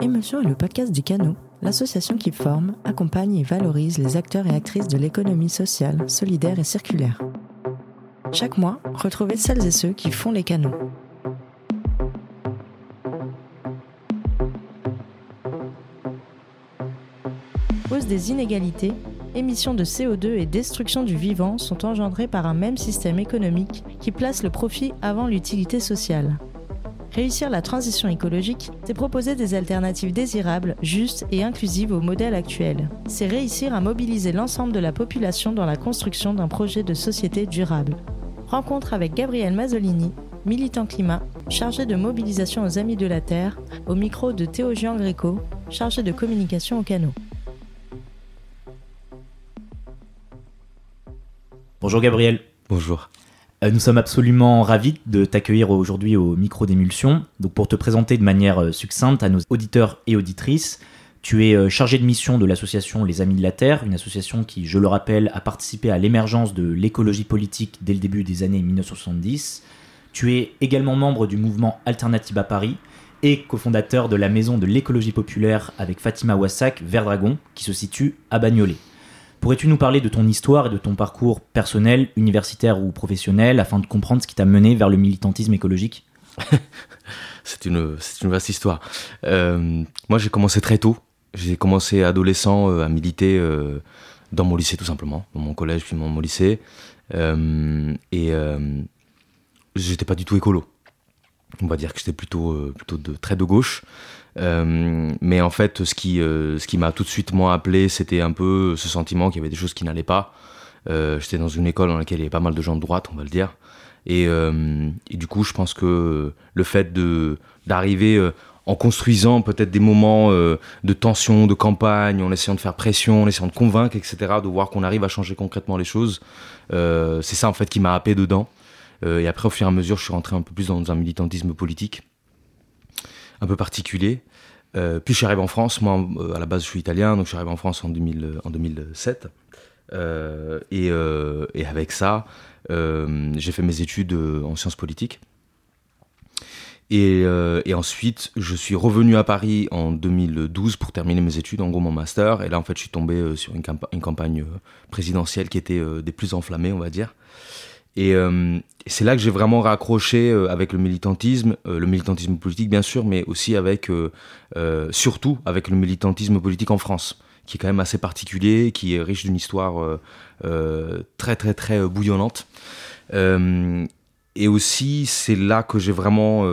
Émotion est le podcast du Canot, l'association qui forme, accompagne et valorise les acteurs et actrices de l'économie sociale, solidaire et circulaire. Chaque mois, retrouvez celles et ceux qui font les canaux. Hausse des inégalités, émissions de CO2 et destruction du vivant sont engendrées par un même système économique qui place le profit avant l'utilité sociale. Réussir la transition écologique, c'est proposer des alternatives désirables, justes et inclusives au modèle actuel. C'est réussir à mobiliser l'ensemble de la population dans la construction d'un projet de société durable. Rencontre avec Gabriel Mazzolini, militant climat, chargé de mobilisation aux Amis de la Terre, au micro de Théo Jean Gréco, chargé de communication au canot. Bonjour Gabriel. Bonjour. Euh, nous sommes absolument ravis de t'accueillir aujourd'hui au micro d'émulsion. Donc pour te présenter de manière euh, succincte à nos auditeurs et auditrices, tu es euh, chargé de mission de l'association Les Amis de la Terre, une association qui, je le rappelle, a participé à l'émergence de l'écologie politique dès le début des années 1970. Tu es également membre du mouvement Alternative à Paris et cofondateur de la maison de l'écologie populaire avec Fatima Wassak, Verdragon, qui se situe à Bagnolet. Pourrais-tu nous parler de ton histoire et de ton parcours personnel, universitaire ou professionnel, afin de comprendre ce qui t'a mené vers le militantisme écologique? C'est une, une vaste histoire. Euh, moi, j'ai commencé très tôt. J'ai commencé adolescent euh, à militer euh, dans mon lycée, tout simplement, dans mon collège, puis mon, lycée. et j'étais pas du tout écolo. On va dire que j'étais plutôt, plutôt de, très de gauche. Euh, mais en fait, ce qui, euh, qui m'a tout de suite moi appelé, c'était un peu ce sentiment qu'il y avait des choses qui n'allaient pas. Euh, j'étais dans une école dans laquelle il y avait pas mal de gens de droite, on va le dire. Et, et du coup, je pense que le fait de d'arriver en construisant peut-être des moments de tension, de campagne, en essayant de faire pression, en essayant de convaincre, etc., de voir qu'on arrive à changer concrètement les choses, c'est ça en fait qui m'a happé dedans. Et après, au fur et à mesure, je suis rentré un peu plus dans un militantisme politique un peu particulier. Euh, puis je suis arrivé en France, moi euh, à la base je suis italien, donc je suis arrivé en France en, 2000, en 2007. Euh, et, et, avec ça, j'ai fait mes études en sciences politiques. Et, ensuite, je suis revenu à Paris en 2012 pour terminer mes études, en gros mon master. Et là, en fait, je suis tombé sur une campagne présidentielle qui était des plus enflammées, on va dire. Et euh, c'est là que j'ai vraiment raccroché euh, avec le militantisme, euh, le militantisme politique bien sûr, mais aussi avec, surtout avec le militantisme politique en France, qui est quand même assez particulier, qui est riche d'une histoire très très très bouillonnante. et aussi, c'est là que j'ai vraiment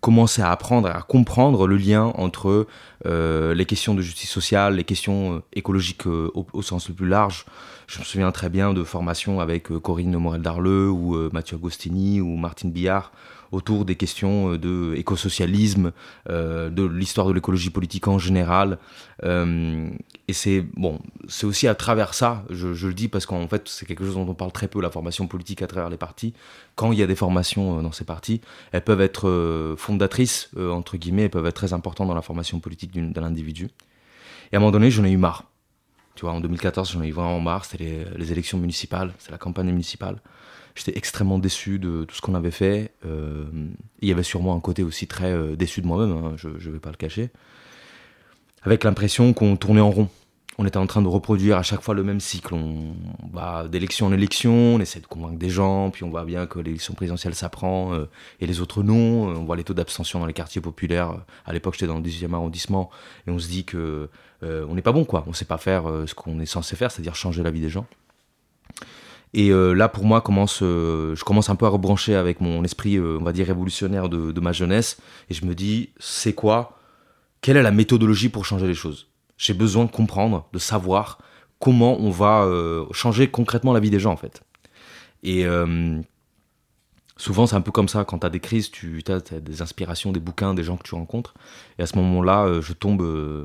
commencé à apprendre, à comprendre le lien entre les questions de justice sociale, les questions écologiques au, au, sens le plus large, je me souviens très bien de formations avec euh, Corinne Morel-Darleux ou euh, Mathieu Agostini ou Martine Billard autour des questions euh, de écosocialisme, de l'histoire de l'écologie politique en général. et c'est bon, c'est aussi à travers ça, je, le dis parce qu'en fait c'est quelque chose dont on parle très peu, la formation politique à travers les partis. Quand il y a des formations dans ces partis, elles peuvent être fondatrices entre guillemets, elles peuvent être très importantes dans la formation politique d'un individu. Et à un moment donné, j'en ai eu marre. En 2014, j'en ai eu vraiment marre. C'était les, élections municipales, c'est la campagne municipale. J'étais extrêmement déçu de tout ce qu'on avait fait. Euh, il y avait sûrement un côté aussi très euh, déçu de moi-même, hein, je ne vais pas le cacher. Avec l'impression qu'on tournait en rond on était en train de reproduire à chaque fois le même cycle. On va d'élection en élection, on essaie de convaincre des gens, puis on voit bien que l'élection présidentielle s'apprend euh, et les autres non. On voit les taux d'abstention dans les quartiers populaires. À l'époque, j'étais dans le 18e arrondissement et on se dit que euh, on n'est pas bon, quoi. On sait pas faire euh, ce qu'on est censé faire, c'est-à-dire changer la vie des gens. Et là, pour moi, commence, je commence un peu à rebrancher avec mon esprit, on va dire, révolutionnaire de ma jeunesse. Et je me dis, c'est quoi? Quelle est la méthodologie pour changer les choses? J'ai besoin de comprendre, de savoir comment on va euh, changer concrètement la vie des gens en fait. Et euh, souvent c'est un peu comme ça, quand tu as des crises, tu as, des inspirations, des bouquins, des gens que tu rencontres. Et à ce moment-là, euh, je tombe,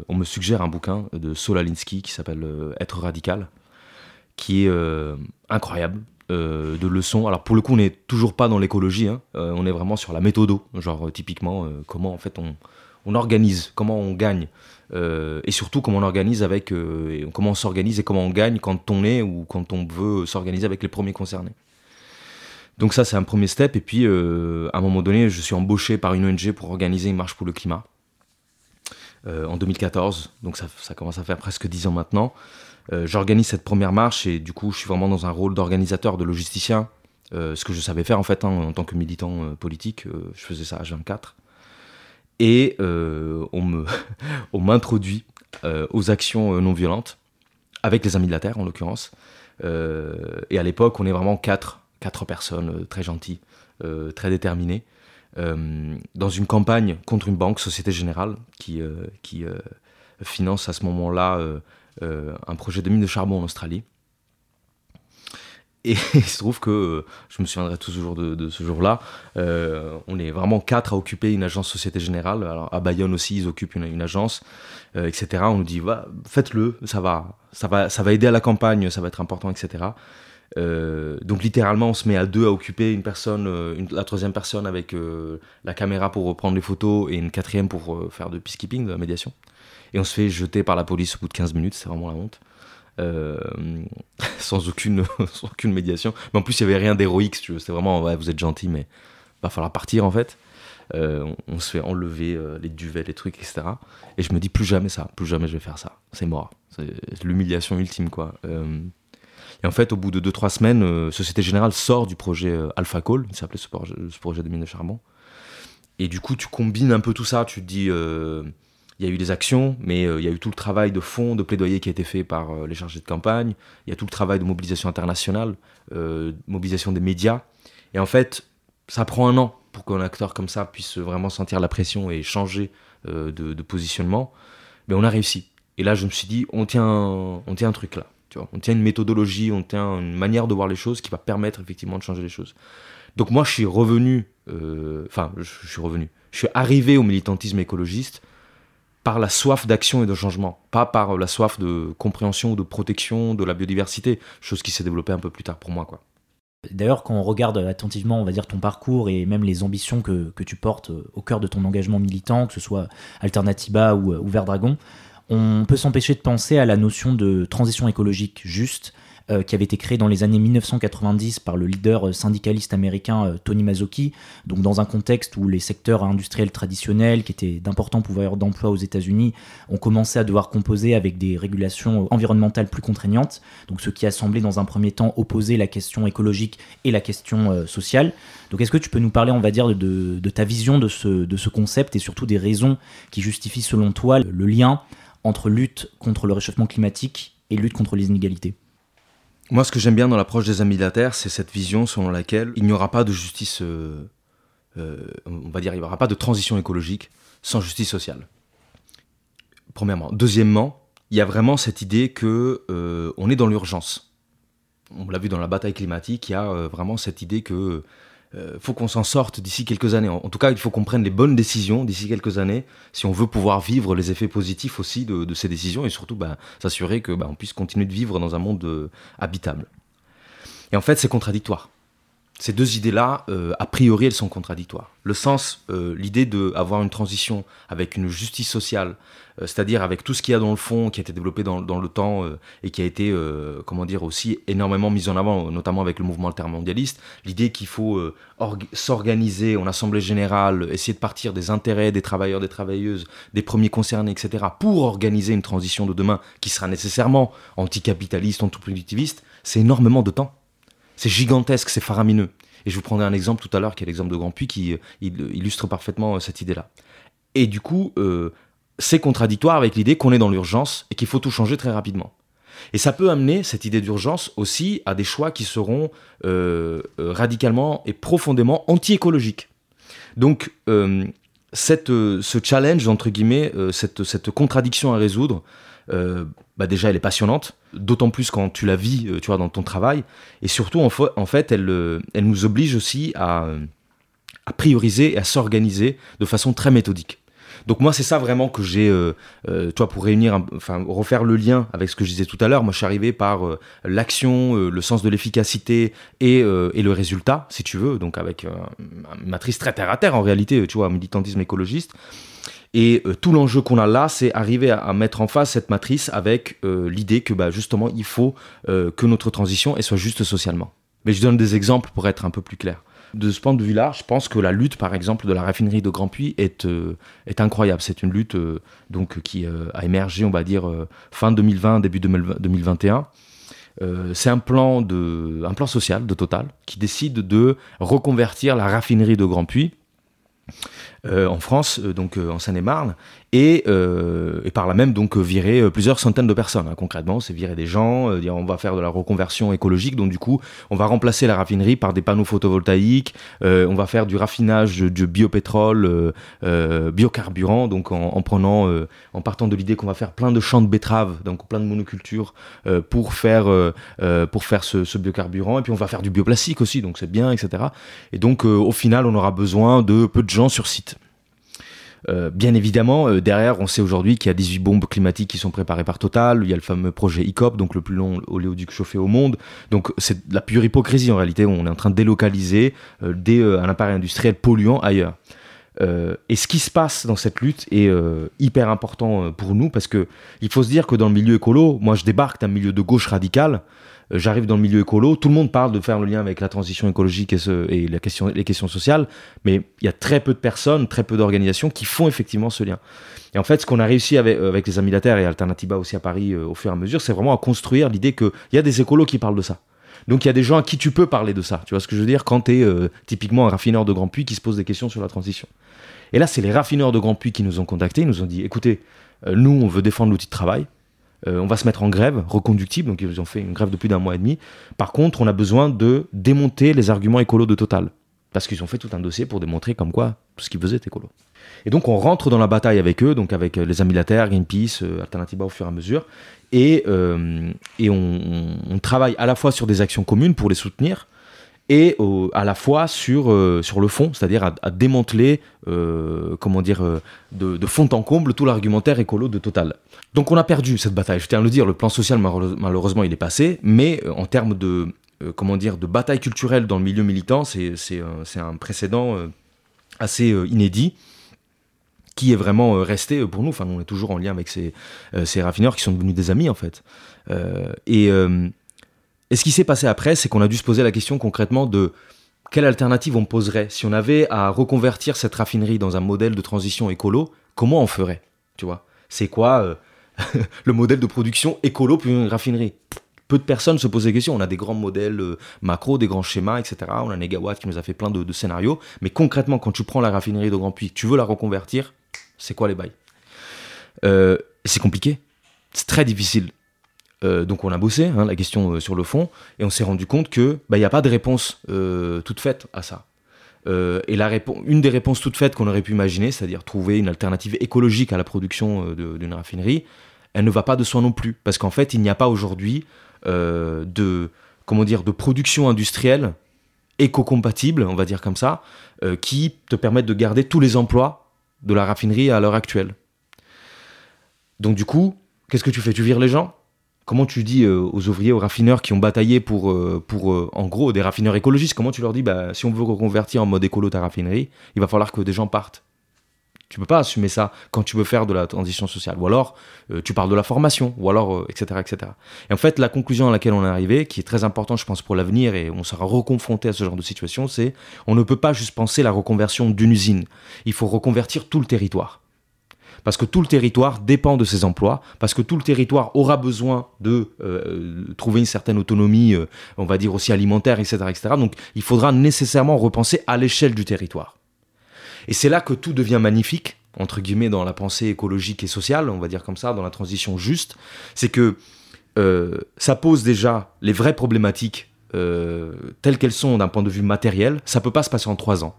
on me suggère un bouquin de Solalinsky qui s'appelle Être radical, qui est incroyable. de leçons. Alors pour le coup, on n'est toujours pas dans l'écologie, hein. on est vraiment sur la méthodo, genre typiquement comment en fait on, on organise, comment on gagne, euh, et surtout comment on organise avec, euh, comment on s'organise et comment on gagne quand on est ou quand on veut s'organiser avec les premiers concernés. Donc ça, c'est un premier step. Et puis, à un moment donné, je suis embauché par une ONG pour organiser une marche pour le climat. en 2014, donc ça, commence à faire presque 10 ans maintenant. J'organise cette première marche et du coup, je suis vraiment dans un rôle d'organisateur, de logisticien, euh, ce que je savais faire en fait hein, en tant que militant euh, politique. Euh, je faisais ça à 24 Et on me on m'introduit aux actions non violentes avec les Amis de la Terre en l'occurrence. et à l'époque, on est vraiment quatre, quatre personnes très gentilles, très déterminées, dans une campagne contre une banque, Société Générale, qui, qui finance à ce moment-là un projet de mine de charbon en Australie. Et il se trouve que, je me souviendrai toujours de, ce jour-là, euh, on est vraiment quatre à occuper une agence Société Générale. Alors à Bayonne aussi, ils occupent une, agence, euh, etc. On nous dit, faites-le, ça va, ça, va, ça va aider à la campagne, ça va être important, etc. Euh, donc littéralement, on se met à deux à occuper une personne, la troisième personne avec la caméra pour prendre les photos et une quatrième pour faire de peacekeeping, de la médiation. Et on se fait jeter par la police au bout de 15 minutes, c'est vraiment la honte. Euh, sans, aucune, aucune médiation. Mais en plus, il n'y avait rien d'héroïque, tu C'était vraiment, ouais, vous êtes gentil, mais va falloir partir en fait. Euh, on, se fait enlever euh, les duvets, les trucs, etc. Et je me dis plus jamais ça, plus jamais je vais faire ça. C'est mort. C'est l'humiliation ultime, quoi. et en fait, au bout de 2-3 semaines, Société Générale sort du projet Alpha Call, il s'appelait ce, ce, projet de mine de charbon. Et du coup, tu combines un peu tout ça, tu te dis il y a eu des actions, mais euh, il y a eu tout le travail de fond, de plaidoyer qui a été fait par euh, les chargés de campagne. Il y a tout le travail de mobilisation internationale, euh, mobilisation des médias. Et en fait, ça prend un an pour qu'un acteur comme ça puisse vraiment sentir la pression et changer de, positionnement. Mais on a réussi. Et là, je me suis dit, on tient, on tient un truc là. Tu vois on tient une méthodologie, on tient une manière de voir les choses qui va permettre effectivement de changer les choses. Donc moi, je suis revenu, enfin, je suis revenu. Je suis arrivé au militantisme écologiste par la soif d'action et de changement, pas par la soif de compréhension ou de protection de la biodiversité, chose qui s'est développée un peu plus tard pour moi. D'ailleurs, quand on regarde attentivement, on ton parcours et même les ambitions que, tu portes au cœur de ton engagement militant, que ce soit Alternativa ou, ou Vert Dragon, on peut s'empêcher de penser à la notion de transition écologique juste, euh, qui avait été créé dans les années 1990 par le leader euh, syndicaliste américain euh, Tony Mazzocchi, donc dans un contexte où les secteurs industriels traditionnels, qui étaient d'importants pouvoirs d'emploi aux États-Unis, ont commencé à devoir composer avec des régulations environnementales plus contraignantes, donc ce qui a semblé dans un premier temps opposer la question écologique et la question sociale. Donc est-ce que tu peux nous parler, on va dire, de, ta vision de ce, de ce concept et surtout des raisons qui justifient selon toi le lien entre lutte contre le réchauffement climatique et lutte contre les inégalités? Moi, ce que j'aime bien dans l'approche des amis de la Terre, c'est cette vision selon laquelle il n'y aura pas de justice, euh, euh, on va dire, il n'y aura pas de transition écologique sans justice sociale. Premièrement. Deuxièmement, il y a vraiment cette idée que euh, on est dans l'urgence. On l'a vu dans la bataille climatique, il y a vraiment cette idée que euh, faut qu'on s'en sorte d'ici quelques années. En, tout cas, il faut qu'on prenne les bonnes décisions d'ici quelques années si on veut pouvoir vivre les effets positifs aussi de, ces décisions et surtout bah, s'assurer que bah, on puisse continuer de vivre dans un monde euh, habitable. Et en fait, c'est contradictoire. Ces deux idées-là, euh, a priori, elles sont contradictoires. Le sens, l'idée d'avoir une transition avec une justice sociale, euh, c'est-à-dire avec tout ce qu'il y a dans le fond, qui a été développé dans, le temps euh, et qui a été, euh, comment dire, aussi énormément mis en avant, notamment avec le mouvement altermondialiste, l'idée qu'il faut s'organiser en assemblée générale, essayer de partir des intérêts des travailleurs, des travailleuses, des premiers concernés, etc., pour organiser une transition de demain qui sera nécessairement anticapitaliste, antiproductiviste, c'est énormément de temps. C'est gigantesque, c'est faramineux. Et je vous prendrai un exemple tout à l'heure, qui est l'exemple de Grand qui illustre parfaitement cette idée-là. Et du coup, c'est contradictoire avec l'idée qu'on est dans l'urgence et qu'il faut tout changer très rapidement. Et ça peut amener cette idée d'urgence aussi à des choix qui seront euh, euh, radicalement et profondément anti-écologiques. Donc, euh, cette, ce challenge, entre guillemets, cette, cette, contradiction à résoudre, bah déjà, elle est passionnante, d'autant plus quand tu la vis, tu vois, dans ton travail. Et surtout, en, fait, elle, elle nous oblige aussi à, à prioriser et à s'organiser de façon très méthodique. Donc moi, c'est ça vraiment que j'ai, euh, euh, toi, pour réunir, enfin, refaire le lien avec ce que je disais tout à l'heure. Moi, je suis arrivé par euh, l'action, le sens de l'efficacité et, le résultat, si tu veux. Donc avec une matrice très terre à terre en réalité, tu vois, militantisme écologiste. Et tout l'enjeu qu'on a là, c'est arriver à, mettre en face cette matrice avec l'idée que bah, justement, il faut que notre transition soit juste socialement. Mais je donne des exemples pour être un peu plus clair. De ce point de vue-là, je pense que la lutte, par exemple, de la raffinerie de Grand Puy est, euh, incroyable. C'est une lutte euh, donc, qui euh, a émergé, on va dire, fin 2020, début 2021. c'est un plan, de, un plan social de Total qui décide de reconvertir la raffinerie de Grand Puy en France, donc en Seine-et-Marne, et, euh, et, par là même donc virer euh, plusieurs centaines de personnes. Hein. Concrètement, c'est virer des gens, euh, dire on va faire de la reconversion écologique, donc du coup on va remplacer la raffinerie par des panneaux photovoltaïques, euh, on va faire du raffinage de biopétrole, euh, biocarburant, donc en, en prenant, en partant de l'idée qu'on va faire plein de champs de betteraves, donc plein de monocultures pour faire pour faire ce, ce, biocarburant, et puis on va faire du bioplastique aussi, donc c'est bien, etc. Et donc au final on aura besoin de peu de gens sur site. Euh, bien évidemment, euh, derrière, on sait aujourd'hui qu'il y a 18 bombes climatiques qui sont préparées par Total. Il y a le fameux projet ICOP, donc le plus long oléoduc chauffé au monde. Donc c'est la pure hypocrisie en réalité. On est en train de délocaliser euh, des, un appareil industriel polluant ailleurs. et ce qui se passe dans cette lutte est hyper important pour nous parce que il faut se dire que dans le milieu écolo, moi je débarque d'un milieu de gauche radicale j'arrive dans le milieu écolo, tout le monde parle de faire le lien avec la transition écologique et, la question, les questions sociales, mais il y a très peu de personnes, très peu d'organisations qui font effectivement ce lien. Et en fait, ce qu'on a réussi avec, euh, les Amis et Alternativa aussi à Paris euh, au fur et à mesure, c'est vraiment à construire l'idée qu'il y a des écolos qui parlent de ça. Donc il y a des gens à qui tu peux parler de ça. Tu vois ce que je veux dire Quand tu es typiquement un raffineur de Grand Puy qui se pose des questions sur la transition. Et là, c'est les raffineurs de Grand Puy qui nous ont contactés, ils nous ont dit, écoutez, nous, on veut défendre l'outil de travail, euh, on va se mettre en grève reconductible, donc ils ont fait une grève de plus d'un mois et demi. Par contre, on a besoin de démonter les arguments écolos de Total. Parce qu'ils ont fait tout un dossier pour démontrer comme quoi tout ce qu'ils faisaient était écolo. Et donc on rentre dans la bataille avec eux, donc avec euh, les Amis Greenpeace, euh, Alternativa au fur et à mesure, et, et on, travaille à la fois sur des actions communes pour les soutenir, et à la fois sur, sur le fond, c'est-à-dire à, démanteler, comment dire, de, de, fond en comble tout l'argumentaire écolo de Total. Donc on a perdu cette bataille, je tiens à le dire, le plan social malheureusement il est passé, mais euh, en termes de, euh, comment dire, de bataille culturelle dans le milieu militant, c'est un précédent euh, assez inédit qui est vraiment resté pour nous. Enfin, on est toujours en lien avec ces, ces raffineurs qui sont devenus des amis en fait. et, et ce qui s'est passé après, c'est qu'on a dû se poser la question concrètement de quelle alternative on poserait si on avait à reconvertir cette raffinerie dans un modèle de transition écolo. Comment on ferait Tu vois? C'est quoi le modèle de production écolo pour une raffinerie? Peu de personnes se posent des questions. On a des grands modèles euh, macro, des grands schémas, etc. On a Negawatt qui nous a fait plein de, scénarios. Mais concrètement, quand tu prends la raffinerie de Grand Puy, tu veux la reconvertir, c'est quoi les bails? Euh, C'est compliqué. C'est très difficile. Euh, donc on a bossé hein, la question sur le fond et on s'est rendu compte que bah, il n'y a pas de réponse toute faite à ça. et une des réponses toutes faites qu'on aurait pu imaginer, c'est-à-dire trouver une alternative écologique à la production d'une raffinerie, elle ne va pas de soi non plus. Parce qu'en fait, il n'y a pas aujourd'hui euh, de, comment dire, de production industrielle éco-compatible, on va dire comme ça, euh, qui te permettent de garder tous les emplois de la raffinerie à l'heure actuelle. Donc du coup, qu'est-ce que tu fais? Tu vires les gens? Comment tu dis euh, aux ouvriers, aux raffineurs qui ont bataillé pour, pour en gros, des raffineurs écologistes, comment tu leur dis, bah, si on veut reconvertir en mode écolo ta raffinerie, il va falloir que des gens partent tu peux pas assumer ça quand tu veux faire de la transition sociale. Ou alors, euh, tu parles de la formation, ou alors, etc., euh, etc. Et en fait, la conclusion à laquelle on est arrivé, qui est très importante, je pense, pour l'avenir, et on sera reconfronté à ce genre de situation, c'est on ne peut pas juste penser la reconversion d'une usine. Il faut reconvertir tout le territoire. Parce que tout le territoire dépend de ses emplois, parce que tout le territoire aura besoin de euh, trouver une certaine autonomie, on va dire aussi alimentaire, etc., etc. Donc, il faudra nécessairement repenser à l'échelle du territoire. Et c'est là que tout devient magnifique, entre guillemets, dans la pensée écologique et sociale, on va dire comme ça, dans la transition juste. C'est que euh, ça pose déjà les vraies problématiques euh, telles qu'elles sont d'un point de vue matériel. Ça peut pas se passer en trois ans.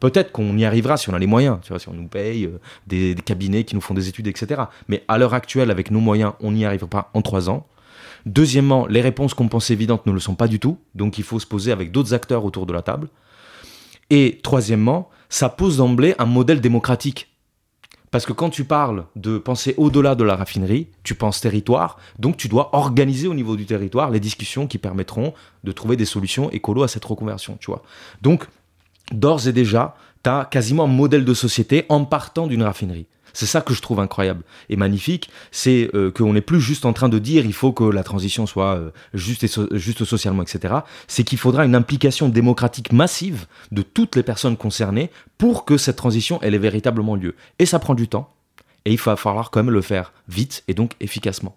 Peut-être qu'on y arrivera si on a les moyens, tu vois, si on nous paye euh, des, cabinets qui nous font des études, etc. Mais à l'heure actuelle, avec nos moyens, on n'y arrivera pas en trois ans. Deuxièmement, les réponses qu'on pense évidentes ne le sont pas du tout, donc il faut se poser avec d'autres acteurs autour de la table. Et troisièmement, ça pose d'emblée un modèle démocratique. Parce que quand tu parles de penser au-delà de la raffinerie, tu penses territoire, donc tu dois organiser au niveau du territoire les discussions qui permettront de trouver des solutions écolo à cette reconversion, tu vois. Donc, d'ores et déjà, tu as quasiment un modèle de société en partant d'une raffinerie. C'est ça que je trouve incroyable et magnifique, c'est euh, qu'on n'est plus juste en train de dire il faut que la transition soit euh, juste, juste socialement, etc. C'est qu'il faudra une implication démocratique massive de toutes les personnes concernées pour que cette transition elle ait véritablement lieu. Et ça prend du temps, et il va falloir quand même le faire vite et donc efficacement.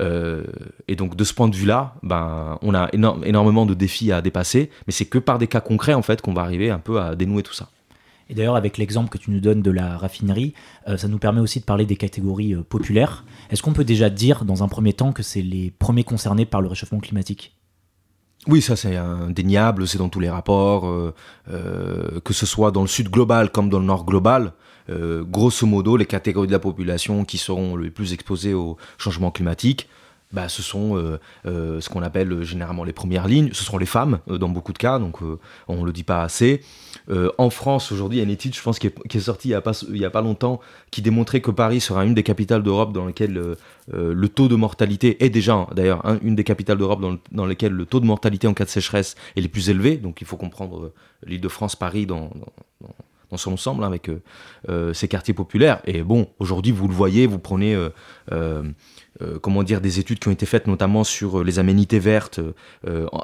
Euh, et donc de ce point de vue-là, ben, on a énormément de défis à dépasser, mais c'est que par des cas concrets en fait qu'on va arriver un peu à dénouer tout ça. Et d'ailleurs, avec l'exemple que tu nous donnes de la raffinerie, euh, ça nous permet aussi de parler des catégories euh, populaires. Est-ce qu'on peut déjà dire, dans un premier temps, que c'est les premiers concernés par le réchauffement climatique? Oui, ça c'est indéniable, c'est dans tous les rapports, que ce soit dans le sud global comme dans le nord global. Euh, grosso modo, les catégories de la population qui seront les plus exposées au changement climatique, bah, ce sont euh, euh, ce qu'on appelle généralement les premières lignes, ce sont les femmes dans beaucoup de cas, donc on ne le dit pas assez. en France, aujourd'hui, il y a une étude, je pense, qui est, sortie il n'y a, pas, a pas longtemps, qui démontrait que Paris sera une des capitales d'Europe dans lesquelles le taux de mortalité est déjà, d'ailleurs, une des capitales d'Europe dans, lesquelles le taux de mortalité en cas de sécheresse est le plus élevé. Donc il faut comprendre l'île de France, Paris dans dans son ensemble avec euh, euh, ces quartiers populaires. Et bon, aujourd'hui, vous le voyez, vous prenez euh, comment dire, des études qui ont été faites notamment sur les aménités vertes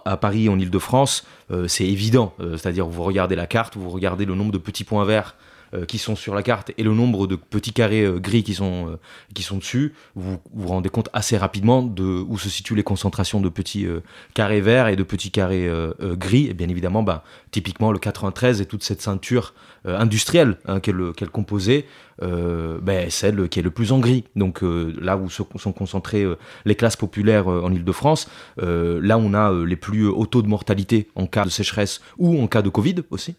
à Paris, en Ile-de-France, c'est évident. C'est-à-dire, vous regardez la carte, vous regardez le nombre de petits points verts euh, qui sont sur la carte et le nombre de petits carrés euh, gris qui sont, euh, qui sont dessus, vous vous rendez compte assez rapidement de où se situent les concentrations de petits carrés verts et de petits carrés gris. Et bien évidemment, bah, typiquement le 93 et toute cette ceinture industrielle hein, qu'elle composait, bah, celle qui est le plus en gris. Donc là où sont concentrées les classes populaires en Ile-de-France, là on a les plus hauts taux de mortalité en cas de sécheresse ou en cas de Covid aussi.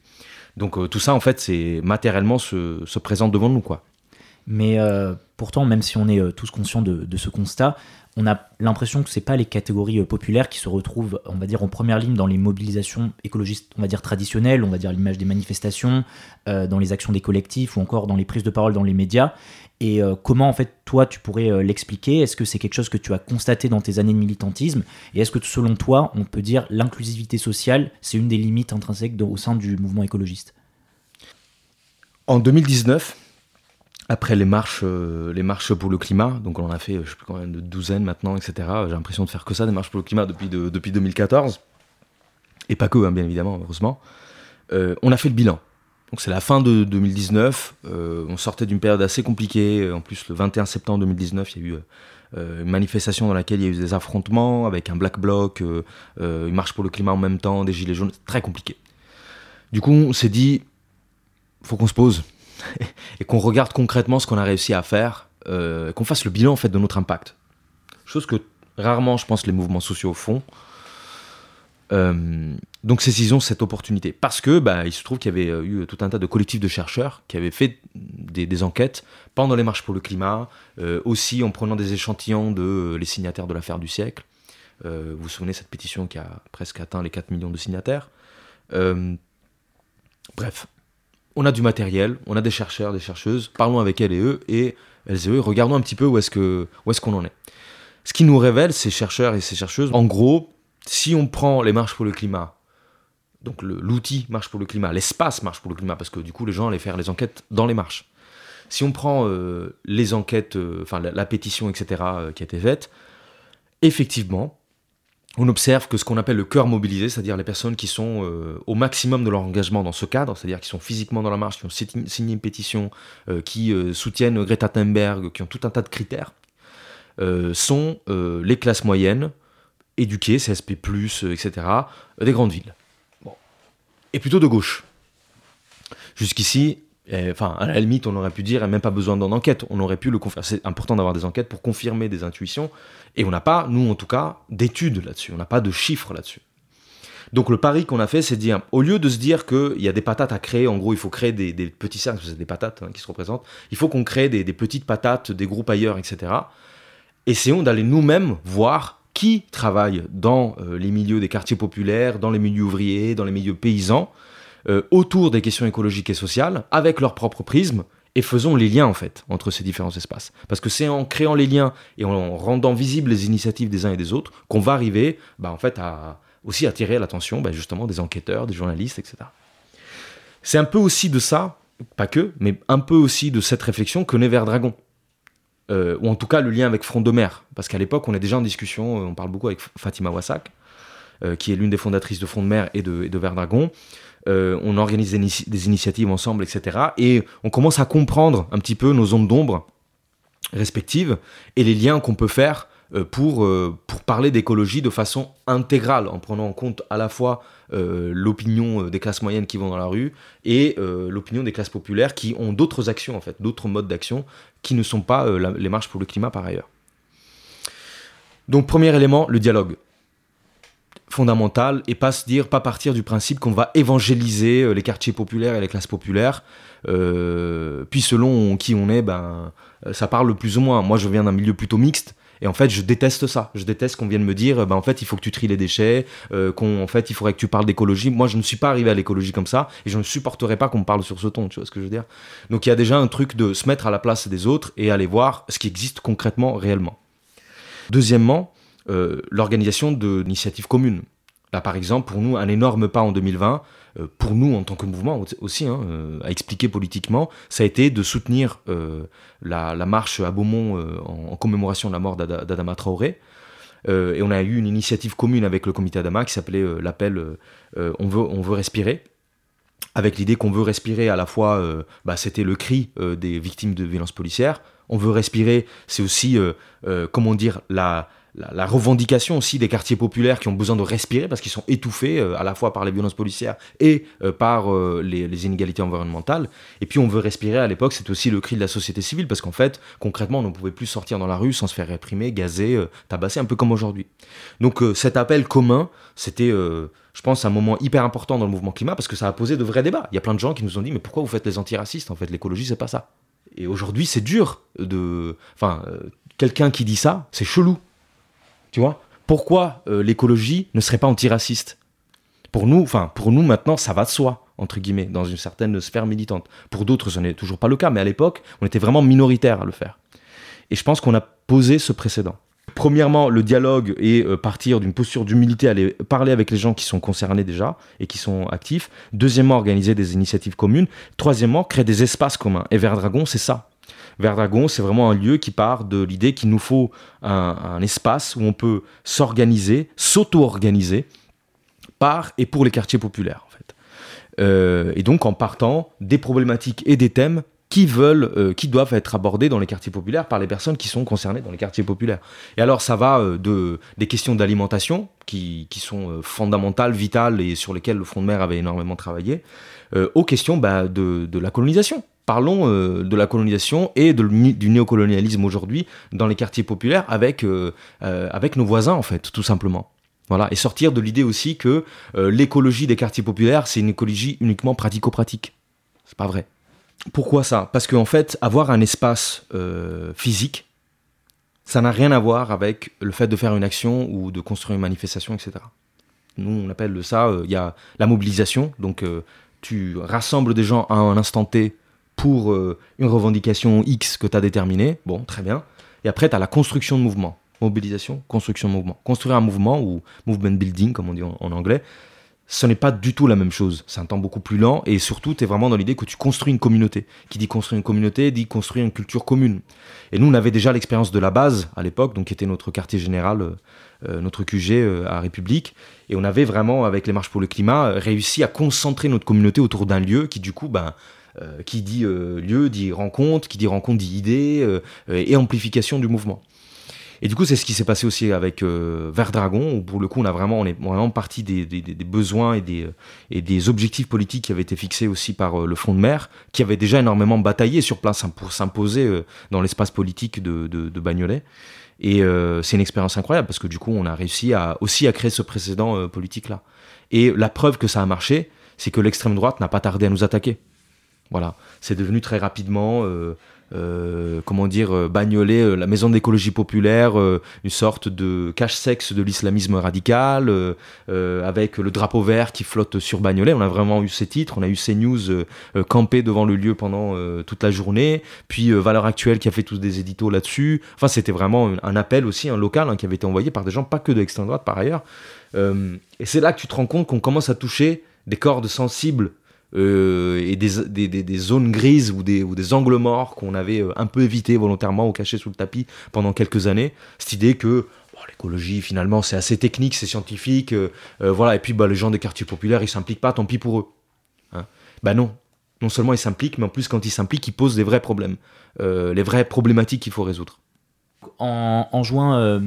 Donc euh, tout ça, en fait, c'est matériellement se, se, présente devant nous, quoi. Mais euh, pourtant, même si on est euh, tous conscients de, ce constat, on a l'impression que c'est pas les catégories populaires qui se retrouvent, on va dire, en première ligne dans les mobilisations écologistes, on va dire traditionnelles, on va dire l'image des manifestations, dans les actions des collectifs ou encore dans les prises de parole dans les médias. Et euh, comment, en fait, toi, tu pourrais euh, l'expliquer? Est-ce que c'est quelque chose que tu as constaté dans tes années de militantisme? Et est-ce que, selon toi, on peut dire l'inclusivité sociale, c'est une des limites intrinsèques au sein du mouvement écologiste? En 2019, après les marches, euh, les marches pour le climat, donc on en a fait, je sais plus combien de douzaines maintenant, etc. J'ai l'impression de faire que ça, des marches pour le climat depuis, depuis 2014. Et pas que, hein, bien évidemment, heureusement. on a fait le bilan. Donc c'est la fin de 2019. Euh, on sortait d'une période assez compliquée. En plus, le 21 septembre 2019, il y a eu euh, une manifestation dans laquelle il y a eu des affrontements avec un black bloc, euh, une marche pour le climat en même temps, des gilets jaunes. Très compliqué. Du coup, on s'est dit, faut qu'on se pose et qu'on regarde concrètement ce qu'on a réussi à faire, qu'on fasse le bilan en fait de notre impact. Chose que rarement, je pense, les mouvements sociaux font. Euh, donc saisissons cette opportunité parce que bah, il se trouve qu'il y avait euh, eu tout un tas de collectifs de chercheurs qui avaient fait des, enquêtes pendant les marches pour le climat, euh, aussi en prenant des échantillons de les signataires de l'affaire du siècle. vous vous souvenez cette pétition qui a presque atteint les 4 millions de signataires. bref, on a du matériel, on a des chercheurs, des chercheuses, parlons avec elles et eux, et elles et eux, regardons un petit peu où est-ce qu'on en est. Ce qui nous révèle, ces chercheurs et ces chercheuses, en gros, si on prend les marches pour le climat, donc l'outil marche pour le climat, l'espace marche pour le climat, parce que du coup les gens allaient faire les enquêtes dans les marches. Si on prend euh, les enquêtes, euh, enfin la, pétition, etc., euh, qui a été faite, effectivement, on observe que ce qu'on appelle le cœur mobilisé, c'est-à-dire les personnes qui sont au maximum de leur engagement dans ce cadre, c'est-à-dire qui sont physiquement dans la marche, qui ont signé une pétition, qui soutiennent Greta Thunberg, qui ont tout un tas de critères, sont les classes moyennes, éduqués, CSP+, etc., euh, des grandes villes. Et plutôt de gauche. Jusqu'ici, enfin, à la limite, on aurait pu dire, même pas besoin d'en enquête, on aurait pu le confirmer. C'est important d'avoir des enquêtes pour confirmer des intuitions, et on n'a pas, nous en tout cas, d'études là-dessus, on n'a pas de chiffres là-dessus. Donc le pari qu'on a fait, c'est de dire, au lieu de se dire qu'il y a des patates à créer, en gros, il faut créer des, petits cercles, c'est des patates hein, qui se représentent, il faut qu'on crée des, petites patates, des groupes ailleurs, etc. Essayons d'aller nous-mêmes voir qui travaillent dans euh, les milieux des quartiers populaires, dans les milieux ouvriers, dans les milieux paysans, euh, autour des questions écologiques et sociales, avec leur propre prisme, et faisons les liens en fait entre ces différents espaces. Parce que c'est en créant les liens et en rendant visibles les initiatives des uns et des autres qu'on va arriver bah, en fait à aussi attirer l'attention bah, justement des enquêteurs, des journalistes, etc. C'est un peu aussi de ça pas que, mais un peu aussi de cette réflexion que naît Vert Dragon. Euh, ou en tout cas le lien avec Front de Mer. Parce qu'à l'époque, on est déjà en discussion, euh, on parle beaucoup avec Fatima Wassak, qui est l'une des fondatrices de Front de Mer et de, Vert Dragon. on organise des, initiatives ensemble, etc. Et on commence à comprendre un petit peu nos zones d'ombre respectives et les liens qu'on peut faire pour, pour parler d'écologie de façon intégrale, en prenant en compte à la fois euh, l'opinion euh, des classes moyennes qui vont dans la rue et euh, l'opinion des classes populaires qui ont d'autres actions, en fait, d'autres modes d'action qui ne sont pas les marches pour le climat par ailleurs. Donc, premier élément, le dialogue fondamental et pas se dire, pas partir du principe qu'on va évangéliser les quartiers populaires et les classes populaires. puis selon qui on est, ben, ça parle plus ou moins. Moi, je viens d'un milieu plutôt mixte. Et en fait, je déteste ça. Je déteste qu'on vienne me dire, bah, en fait, il faut que tu tries les déchets, euh, qu'en fait, il faudrait que tu parles d'écologie. Moi, je ne suis pas arrivé à l'écologie comme ça, et je ne supporterai pas qu'on me parle sur ce ton. Tu vois ce que je veux dire? Donc, il y a déjà un truc de se mettre à la place des autres et aller voir ce qui existe concrètement, réellement. Deuxièmement, euh, l'organisation d'initiatives communes. Là, par exemple, pour nous, un énorme pas en 2020, euh, pour nous en tant que mouvement aussi, hein, euh, à expliquer politiquement, ça a été de soutenir la, marche à Beaumont en, commémoration de la mort d'Adama Traoré. et on a eu une initiative commune avec le comité Adama qui s'appelait l'appel on, veut, on veut respirer avec l'idée qu'on veut respirer à la fois, bah, c'était le cri des victimes de violences policières, on veut respirer, c'est aussi, comment dire, la, la, revendication aussi des quartiers populaires qui ont besoin de respirer parce qu'ils sont étouffés euh, à la fois par les violences policières et euh, par euh, les, inégalités environnementales. Et puis on veut respirer à l'époque, c'est aussi le cri de la société civile parce qu'en fait, concrètement, on ne pouvait plus sortir dans la rue sans se faire réprimer, gazer, tabasser, un peu comme aujourd'hui. Donc cet appel commun, c'était, je pense, un moment hyper important dans le mouvement climat parce que ça a posé de vrais débats. Il y a plein de gens qui nous ont dit, mais pourquoi vous faites les antiracistes En fait, l'écologie, c'est pas ça. Et aujourd'hui, c'est dur de. Enfin, quelqu'un qui dit ça, c'est chelou. Tu vois? Pourquoi euh, l'écologie ne serait pas antiraciste? Pour nous, enfin, pour nous maintenant, ça va de soi, entre guillemets, dans une certaine sphère militante. Pour d'autres, ce n'est toujours pas le cas, mais à l'époque, on était vraiment minoritaire à le faire. Et je pense qu'on a posé ce précédent. Premièrement, le dialogue et euh, partir d'une posture d'humilité, aller parler avec les gens qui sont concernés déjà et qui sont actifs. Deuxièmement, organiser des initiatives communes. Troisièmement, créer des espaces communs. Et Vert Dragon, c'est ça. Verdragon, c'est vraiment un lieu qui part de l'idée qu'il nous faut un, espace où on peut s'organiser, s'auto-organiser par et pour les quartiers populaires. En fait. Euh, et donc en partant des problématiques et des thèmes qui veulent, euh, qui doivent être abordés dans les quartiers populaires par les personnes qui sont concernées dans les quartiers populaires. Et alors ça va euh, de des questions d'alimentation qui, sont fondamentales, vitales et sur lesquelles le Front de Mer avait énormément travaillé, aux questions bah, de, la colonisation parlons euh, de la colonisation et du néocolonialisme aujourd'hui dans les quartiers populaires avec, euh, euh, avec nos voisins, en fait, tout simplement. Voilà, et sortir de l'idée aussi que l'écologie des quartiers populaires, c'est une écologie uniquement pratico-pratique. C'est pas vrai. Pourquoi ça? Parce qu'en fait, avoir un espace physique, ça n'a rien à voir avec le fait de faire une action ou de construire une manifestation, etc. Nous, on appelle ça, il y a la mobilisation, donc tu rassembles des gens à un instant T pour euh, une revendication X que tu as déterminée. Bon, très bien. Et après, tu as la construction de mouvement. Mobilisation, construction de mouvement. Construire un mouvement, ou movement building, comme on dit en, anglais, ce n'est pas du tout la même chose. C'est un temps beaucoup plus lent et surtout, tu es vraiment dans l'idée que tu construis une communauté. Qui dit construire une communauté dit construire une culture commune. Et nous, on avait déjà l'expérience de la base à l'époque, donc qui était notre quartier général, euh, euh, notre QG à République. Et on avait vraiment, avec les marches pour le climat, réussi à concentrer notre communauté autour d'un lieu qui, du coup, ben, euh, qui dit euh, lieu dit rencontre, qui dit rencontre dit idée euh, et amplification du mouvement. Et du coup, c'est ce qui s'est passé aussi avec Vert Dragon, où pour le coup, on a vraiment, on est vraiment parti des, besoins et des, objectifs politiques qui avaient été fixés aussi par le Front de Mer, qui avait déjà énormément bataillé sur place hein, pour s'imposer dans l'espace politique de, de, Bagnolet. Et c'est une expérience incroyable parce que du coup, on a réussi aussi à créer ce précédent politique-là. Et la preuve que ça a marché, c'est que l'extrême droite n'a pas tardé à nous attaquer. Voilà, c'est devenu très rapidement, euh, euh, comment dire, euh, Bagnolet, la maison d'écologie populaire, une sorte de cache-sexe de l'islamisme radical, avec le drapeau vert qui flotte sur Bagnolet. On a vraiment eu ces titres, on a eu ces news campés devant le lieu pendant toute la journée, puis Valeur Actuelle qui a fait tous des éditos là-dessus. Enfin, c'était vraiment un appel aussi, un local hein, qui avait été envoyé par des gens, pas que de l'extrême droite par ailleurs. et c'est là que tu te rends compte qu'on commence à toucher des cordes sensibles et des, des, zones grises ou des, ou des angles morts qu'on avait un peu évité volontairement ou cachés sous le tapis pendant quelques années. Cette idée que l'écologie finalement c'est assez technique, c'est scientifique, voilà, et puis bah, les gens des quartiers populaires ils s'impliquent pas, tant pis pour eux. Hein. Bah non, non seulement ils s'impliquent, mais en plus quand ils s'impliquent, ils posent des vrais problèmes, les vraies problématiques qu'il faut résoudre. En, juin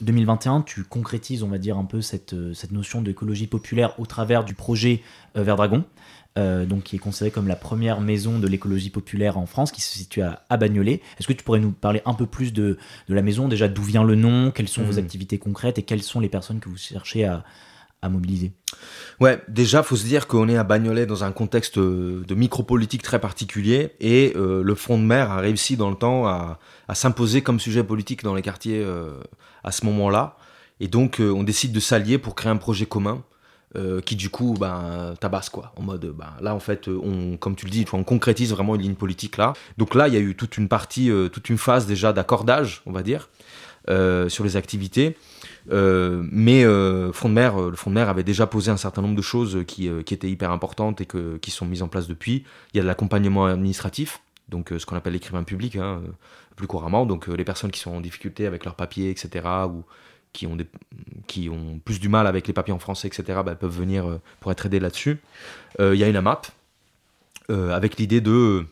2021, euh, tu concrétises, on va dire, un peu cette, euh, cette notion d'écologie populaire au travers du projet euh, Verdragon, donc qui est considéré comme la première maison de l'écologie populaire en France, qui se situe à, Bagnolet. Est-ce que tu pourrais nous parler un peu plus de, de la maison? Déjà, d'où vient le nom? Quelles sont vos mmh. activités concrètes? Et quelles sont les personnes que vous cherchez à, à mobiliser? Ouais, déjà, faut se dire qu'on est à Bagnolet dans un contexte de micropolitique très particulier et le front de mer a réussi dans le temps à, à s'imposer comme sujet politique dans les quartiers euh, à ce moment-là. Et donc, euh, on décide de s'allier pour créer un projet commun. Euh, qui du coup ben, tabasse quoi en mode ben, là en fait on comme tu le dis on concrétise vraiment une ligne politique là donc là il y a eu toute une partie toute une phase déjà d'accordage on va dire sur les activités mais de mer le front de mer avait déjà posé un certain nombre de choses qui, étaient hyper importantes et que, qui sont mises en place depuis il y a de l'accompagnement administratif donc ce qu'on appelle l'écrivain public hein, plus couramment. Donc euh, les personnes qui sont en difficulté avec leurs papiers, etc., qui ont, des, qui ont plus du mal avec les papiers en français, etc., bah, peuvent venir euh, pour être aidés là-dessus. Euh, il y a une AMAP, avec l'idée de...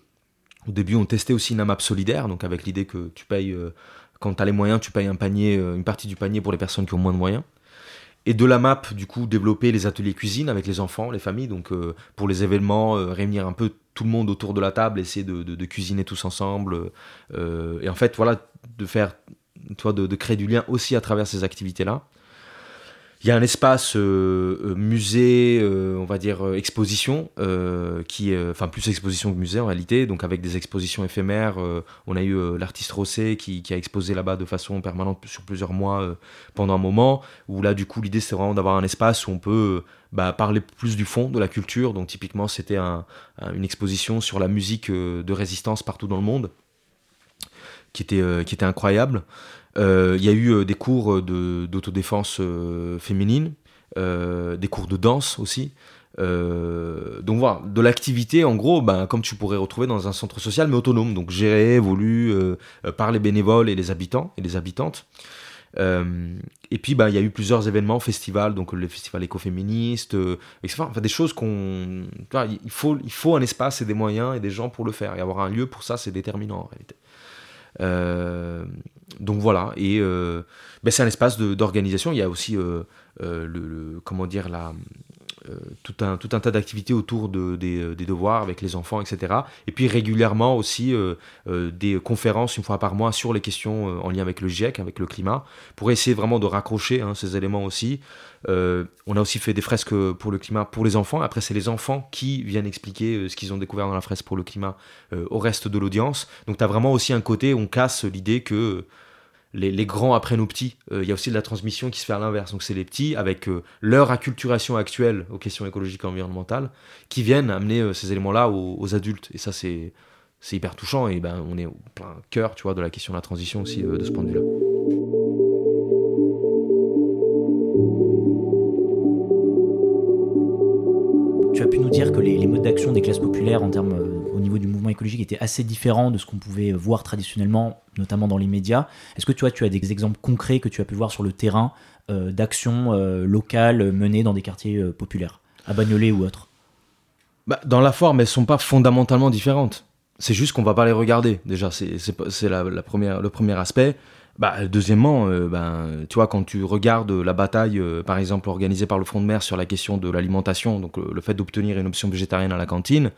Au début, on testait aussi une AMAP solidaire, donc avec l'idée que tu payes, quand tu as les moyens, tu payes un panier, une partie du panier pour les personnes qui ont moins de moyens. Et de la map, du coup, développer les ateliers cuisine avec les enfants, les familles, donc pour les événements, réunir un peu tout le monde autour de la table, essayer de, cuisiner tous ensemble. Euh, et en fait, voilà, de faire, toi, de, créer du lien aussi à travers ces activités-là. Il y a un espace euh, euh, musée, on va dire exposition, qui, enfin plus exposition que musée en réalité, donc avec des expositions éphémères. on a eu l'artiste Rossé qui, a exposé là-bas de façon permanente sur plusieurs mois pendant un moment. Où là, du coup, l'idée c'est vraiment d'avoir un espace où on peut bah, parler plus du fond de la culture. Donc typiquement, c'était une exposition sur la musique euh, de résistance partout dans le monde, qui était, euh, qui était incroyable. Euh, il y a eu des cours d'autodéfense féminine, des cours de danse aussi. donc voilà, de l'activité en gros, bah, comme tu pourrais retrouver dans un centre social mais autonome, donc géré, évolue par les bénévoles et les habitants et les habitantes. Euh, et puis, bah, il y a eu plusieurs événements, festivals, donc le festival écoféministe, euh, etc. Enfin, des choses qu'on. Il faut, il faut un espace et des moyens et des gens pour le faire. Et avoir un lieu pour ça, c'est déterminant en réalité. Euh, donc voilà, et ben, c'est un espace d'organisation. Il y a aussi le, comment dire la, euh, tout, un, tout un tas d'activités autour de, des, euh, devoirs avec les enfants, etc. Et puis régulièrement aussi euh, des conférences une fois par mois sur les questions en lien avec le GIEC, avec le climat, pour essayer vraiment de raccrocher hein, ces éléments aussi. On a aussi fait des fresques pour le climat pour les enfants. Après, c'est les enfants qui viennent expliquer ce qu'ils ont découvert dans la fresque pour le climat au reste de l'audience. Donc, tu as vraiment aussi un côté, on casse l'idée que les, grands après nos petits. Euh, il y a aussi de la transmission qui se fait à l'inverse. Donc c'est les petits, avec euh, leur acculturation actuelle aux questions écologiques et environnementales, qui viennent amener euh, ces éléments-là aux, adultes. Et ça, c'est, c'est hyper touchant. Et ben, on est au plein cœur, tu vois, de la question de la transition aussi, de ce point de vue-là. Que les, modes d'action des classes populaires en termes au niveau du mouvement écologique était assez différent de ce qu'on pouvait voir traditionnellement, notamment dans les médias. Est-ce que tu, as des exemples concrets que tu as pu voir sur le terrain euh, d'actions euh, locales menées dans des quartiers euh, populaires, à Bagnolet ou autre? Bah, Dans la forme, elles sont pas fondamentalement différentes. C'est juste qu'on va pas les regarder, déjà, c'est le premier aspect. Bah, deuxièmement, ben, tu vois, quand tu regardes la bataille, par exemple, organisée par le Front de mer sur la question de l'alimentation, donc le fait d'obtenir une option végétarienne à la cantine,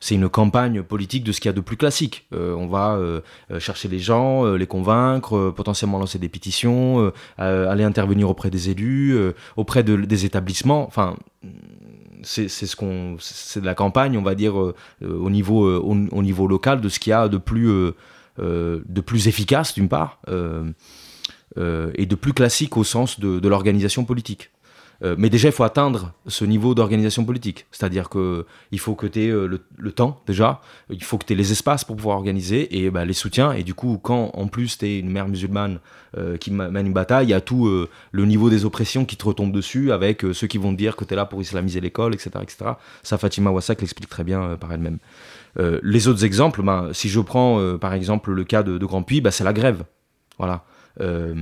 c'est une campagne politique de ce qu'il y a de plus classique. Euh, on va euh, euh, chercher les gens, les convaincre, potentiellement lancer des pétitions, aller intervenir auprès des élus, auprès de, des établissements. Enfin, c'est ce de la campagne, on va dire au niveau au, niveau local de ce qu'il y a de plus de plus efficace d'une part et de plus classique au sens de, l'organisation politique. Euh, mais déjà, il faut atteindre ce niveau d'organisation politique. C'est-à-dire qu'il faut que tu aies euh, le, temps, déjà. Il faut que tu aies les espaces pour pouvoir organiser et bah, les soutiens. Et du coup, quand en plus tu es une mère musulmane euh, qui mène une bataille, il y a tout le niveau des oppressions qui te retombe dessus avec ceux qui vont te dire que tu es là pour islamiser l'école, etc., etc. Ça, Fatima Wassak l'explique très bien par elle-même. Les autres exemples, bah, si je prends par exemple le cas de, Grand Puy, bah, c'est la grève. Voilà. Euh,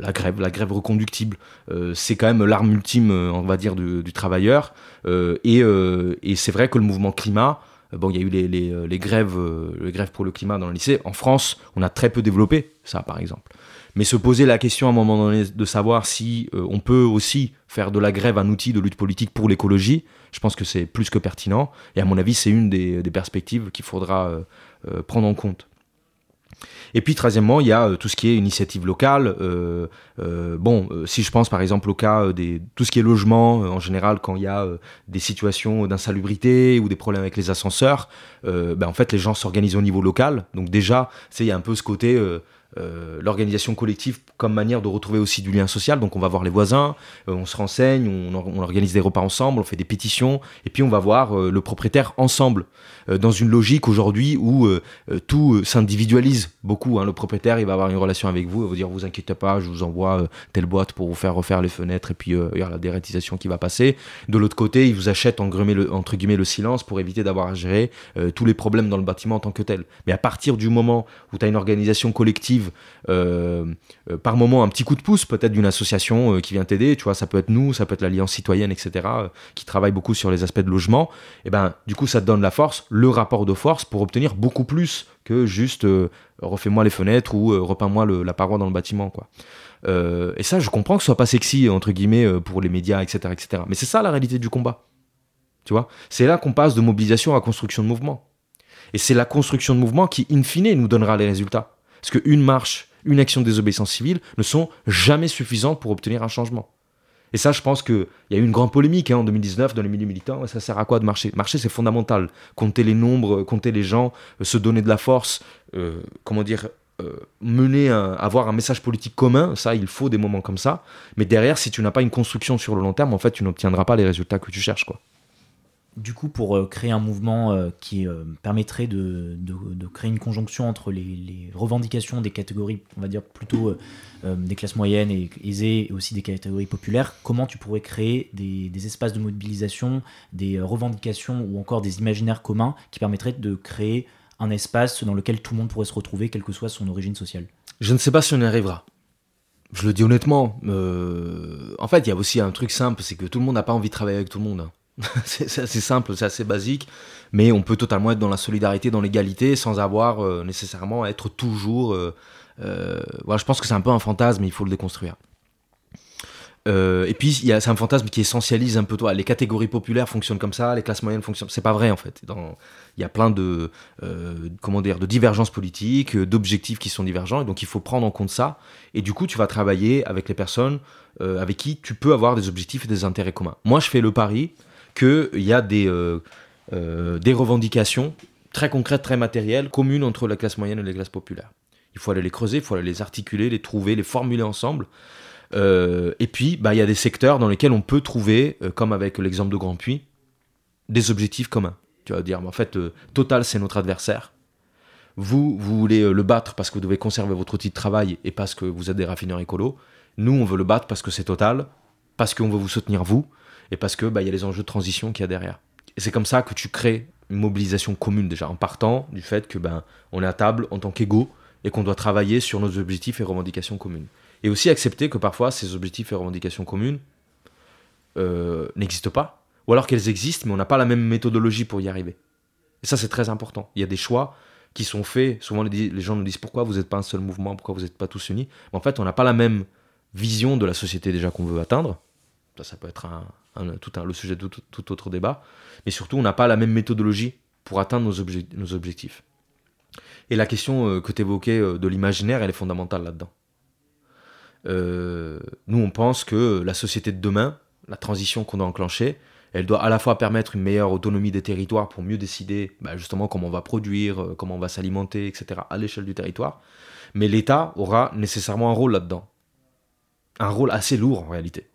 la, grève, la grève reconductible. Euh, c'est quand même l'arme ultime, euh, on va dire, du, travailleur. et, c'est vrai que le mouvement climat, bon, il y a eu les, grèves, les grèves pour le climat dans le lycée. En France, on a très peu développé ça, par exemple. Mais se poser la question à un moment donné de savoir si on peut aussi faire de la grève un outil de lutte politique pour l'écologie, je pense que c'est plus que pertinent. Et à mon avis, c'est une des, perspectives qu'il faudra prendre en compte. Et puis, troisièmement, il y a euh, tout ce qui est initiative locale. Euh, euh, bon, si je pense par exemple au cas des tout ce qui est logement, en général, quand il y a des situations d'insalubrité ou des problèmes avec les ascenseurs, ben, en fait, les gens s'organisent au niveau local. Donc déjà, il y a un peu ce côté euh, l'organisation collective comme manière de retrouver aussi du lien social. Donc on va voir les voisins, euh, on se renseigne, on, organise des repas ensemble, on fait des pétitions, et puis on va voir euh, le propriétaire ensemble, dans une logique aujourd'hui où tout s'individualise beaucoup. Hein. Le propriétaire, il va avoir une relation avec vous, il va vous dire vous inquiétez pas, je vous envoie telle boîte pour vous faire refaire les fenêtres, et puis il y a la dérétisation qui va passer. De l'autre côté, il vous achète entre guillemets le silence pour éviter d'avoir à gérer tous les problèmes dans le bâtiment en tant que tel. Mais à partir du moment où tu as une organisation collective, euh, euh, par moment un petit coup de pouce peut-être d'une association euh, qui vient t'aider, tu vois, ça peut être nous, ça peut être l'Alliance citoyenne, etc., qui travaille beaucoup sur les aspects de logement, et ben du coup ça te donne la force, le rapport de force pour obtenir beaucoup plus que juste refais-moi les fenêtres ou repeins-moi la paroi dans le bâtiment, quoi. et ça, je comprends que ce soit pas sexy entre guillemets pour les médias, etc., etc. Mais c'est ça la réalité du combat. Tu vois, c'est là qu'on passe de mobilisation à construction de mouvement. Et c'est la construction de mouvement qui, in fine, nous donnera les résultats. Parce qu'une marche, une action de désobéissance civile ne sont jamais suffisantes pour obtenir un changement. Et ça, je pense qu'il y a eu une grande polémique hein, en 2019 dans les milieux militants. Ça sert à quoi de marcher? Marcher, c'est fondamental. Compter les nombres, compter les gens, euh, se donner de la force, euh, comment dire, euh, mener, avoir un message politique commun, ça, il faut des moments comme ça. Mais derrière, si tu n'as pas une construction sur le long terme, en fait, tu n'obtiendras pas les résultats que tu cherches. quoi du coup, pour euh, créer un mouvement euh, qui euh, permettrait de, créer une conjonction entre les, revendications des catégories, on va dire plutôt des classes moyennes et aisées, et aussi des catégories populaires, comment tu pourrais créer des, espaces de mobilisation, des revendications ou encore des imaginaires communs qui permettraient de créer un espace dans lequel tout le monde pourrait se retrouver, quelle que soit son origine sociale? Je ne sais pas si on y arrivera. Je le dis honnêtement. en fait, il y a aussi un truc simple, c'est que tout le monde n'a pas envie de travailler avec tout le monde. C'est assez simple, c'est assez basique, mais on peut totalement être dans la solidarité, dans l'égalité, sans avoir euh, nécessairement à être toujours. Euh, euh, voilà, je pense que c'est un peu un fantasme, il faut le déconstruire. et puis, c'est un fantasme qui essentialise un peu toi. Les catégories populaires fonctionnent comme ça, les classes moyennes fonctionnent. C'est pas vrai en fait. Il y a plein de, comment dire, de divergences politiques, d'objectifs qui sont divergents, et donc il faut prendre en compte ça. Et du coup, tu vas travailler avec les personnes avec qui tu peux avoir des objectifs et des intérêts communs. Moi, je fais le pari qu'il y a des, euh, euh, des revendications très concrètes, très matérielles, communes entre la classe moyenne et les classes populaires. Il faut aller les creuser, il faut aller les articuler, les trouver, les formuler ensemble. Euh, et puis, bah, il y a des secteurs dans lesquels on peut trouver, comme avec l'exemple de Grand Puy, des objectifs communs. Tu vas dire, en fait, Total, c'est notre adversaire. Vous, vous voulez le battre parce que vous devez conserver votre outil de travail et parce que vous êtes des raffineurs écolos. Nous, on veut le battre parce que c'est Total, parce qu'on veut vous soutenir vous, et parce que bah, y a les enjeux de transition qu'il y a derrière. Et c'est comme ça que tu crées une mobilisation commune déjà, en partant du fait que ben on est à table en tant qu'égaux et qu'on doit travailler sur nos objectifs et revendications communes. Et aussi accepter que parfois ces objectifs et revendications communes euh, n'existent pas, ou alors qu'elles existent, mais on n'a pas la même méthodologie pour y arriver. Et ça, c'est très important. Il y a des choix qui sont faits. Souvent, les, gens nous disent pourquoi vous n'êtes pas un seul mouvement, pourquoi vous n'êtes pas tous unis? Mais en fait, on n'a pas la même vision de la société déjà qu'on veut atteindre. Ça, ça peut être un, tout le sujet de tout, autre débat. Mais surtout, on n'a pas la même méthodologie pour atteindre nos, objectifs. Et la question euh, que tu évoquais euh, de l'imaginaire, elle est fondamentale là-dedans. Euh, nous, on pense que la société de demain, la transition qu'on doit enclencher, elle doit à la fois permettre une meilleure autonomie des territoires pour mieux décider bah, justement comment on va produire, comment on va s'alimenter, etc. à l'échelle du territoire. Mais l'État aura nécessairement un rôle là-dedans. Un rôle assez lourd en réalité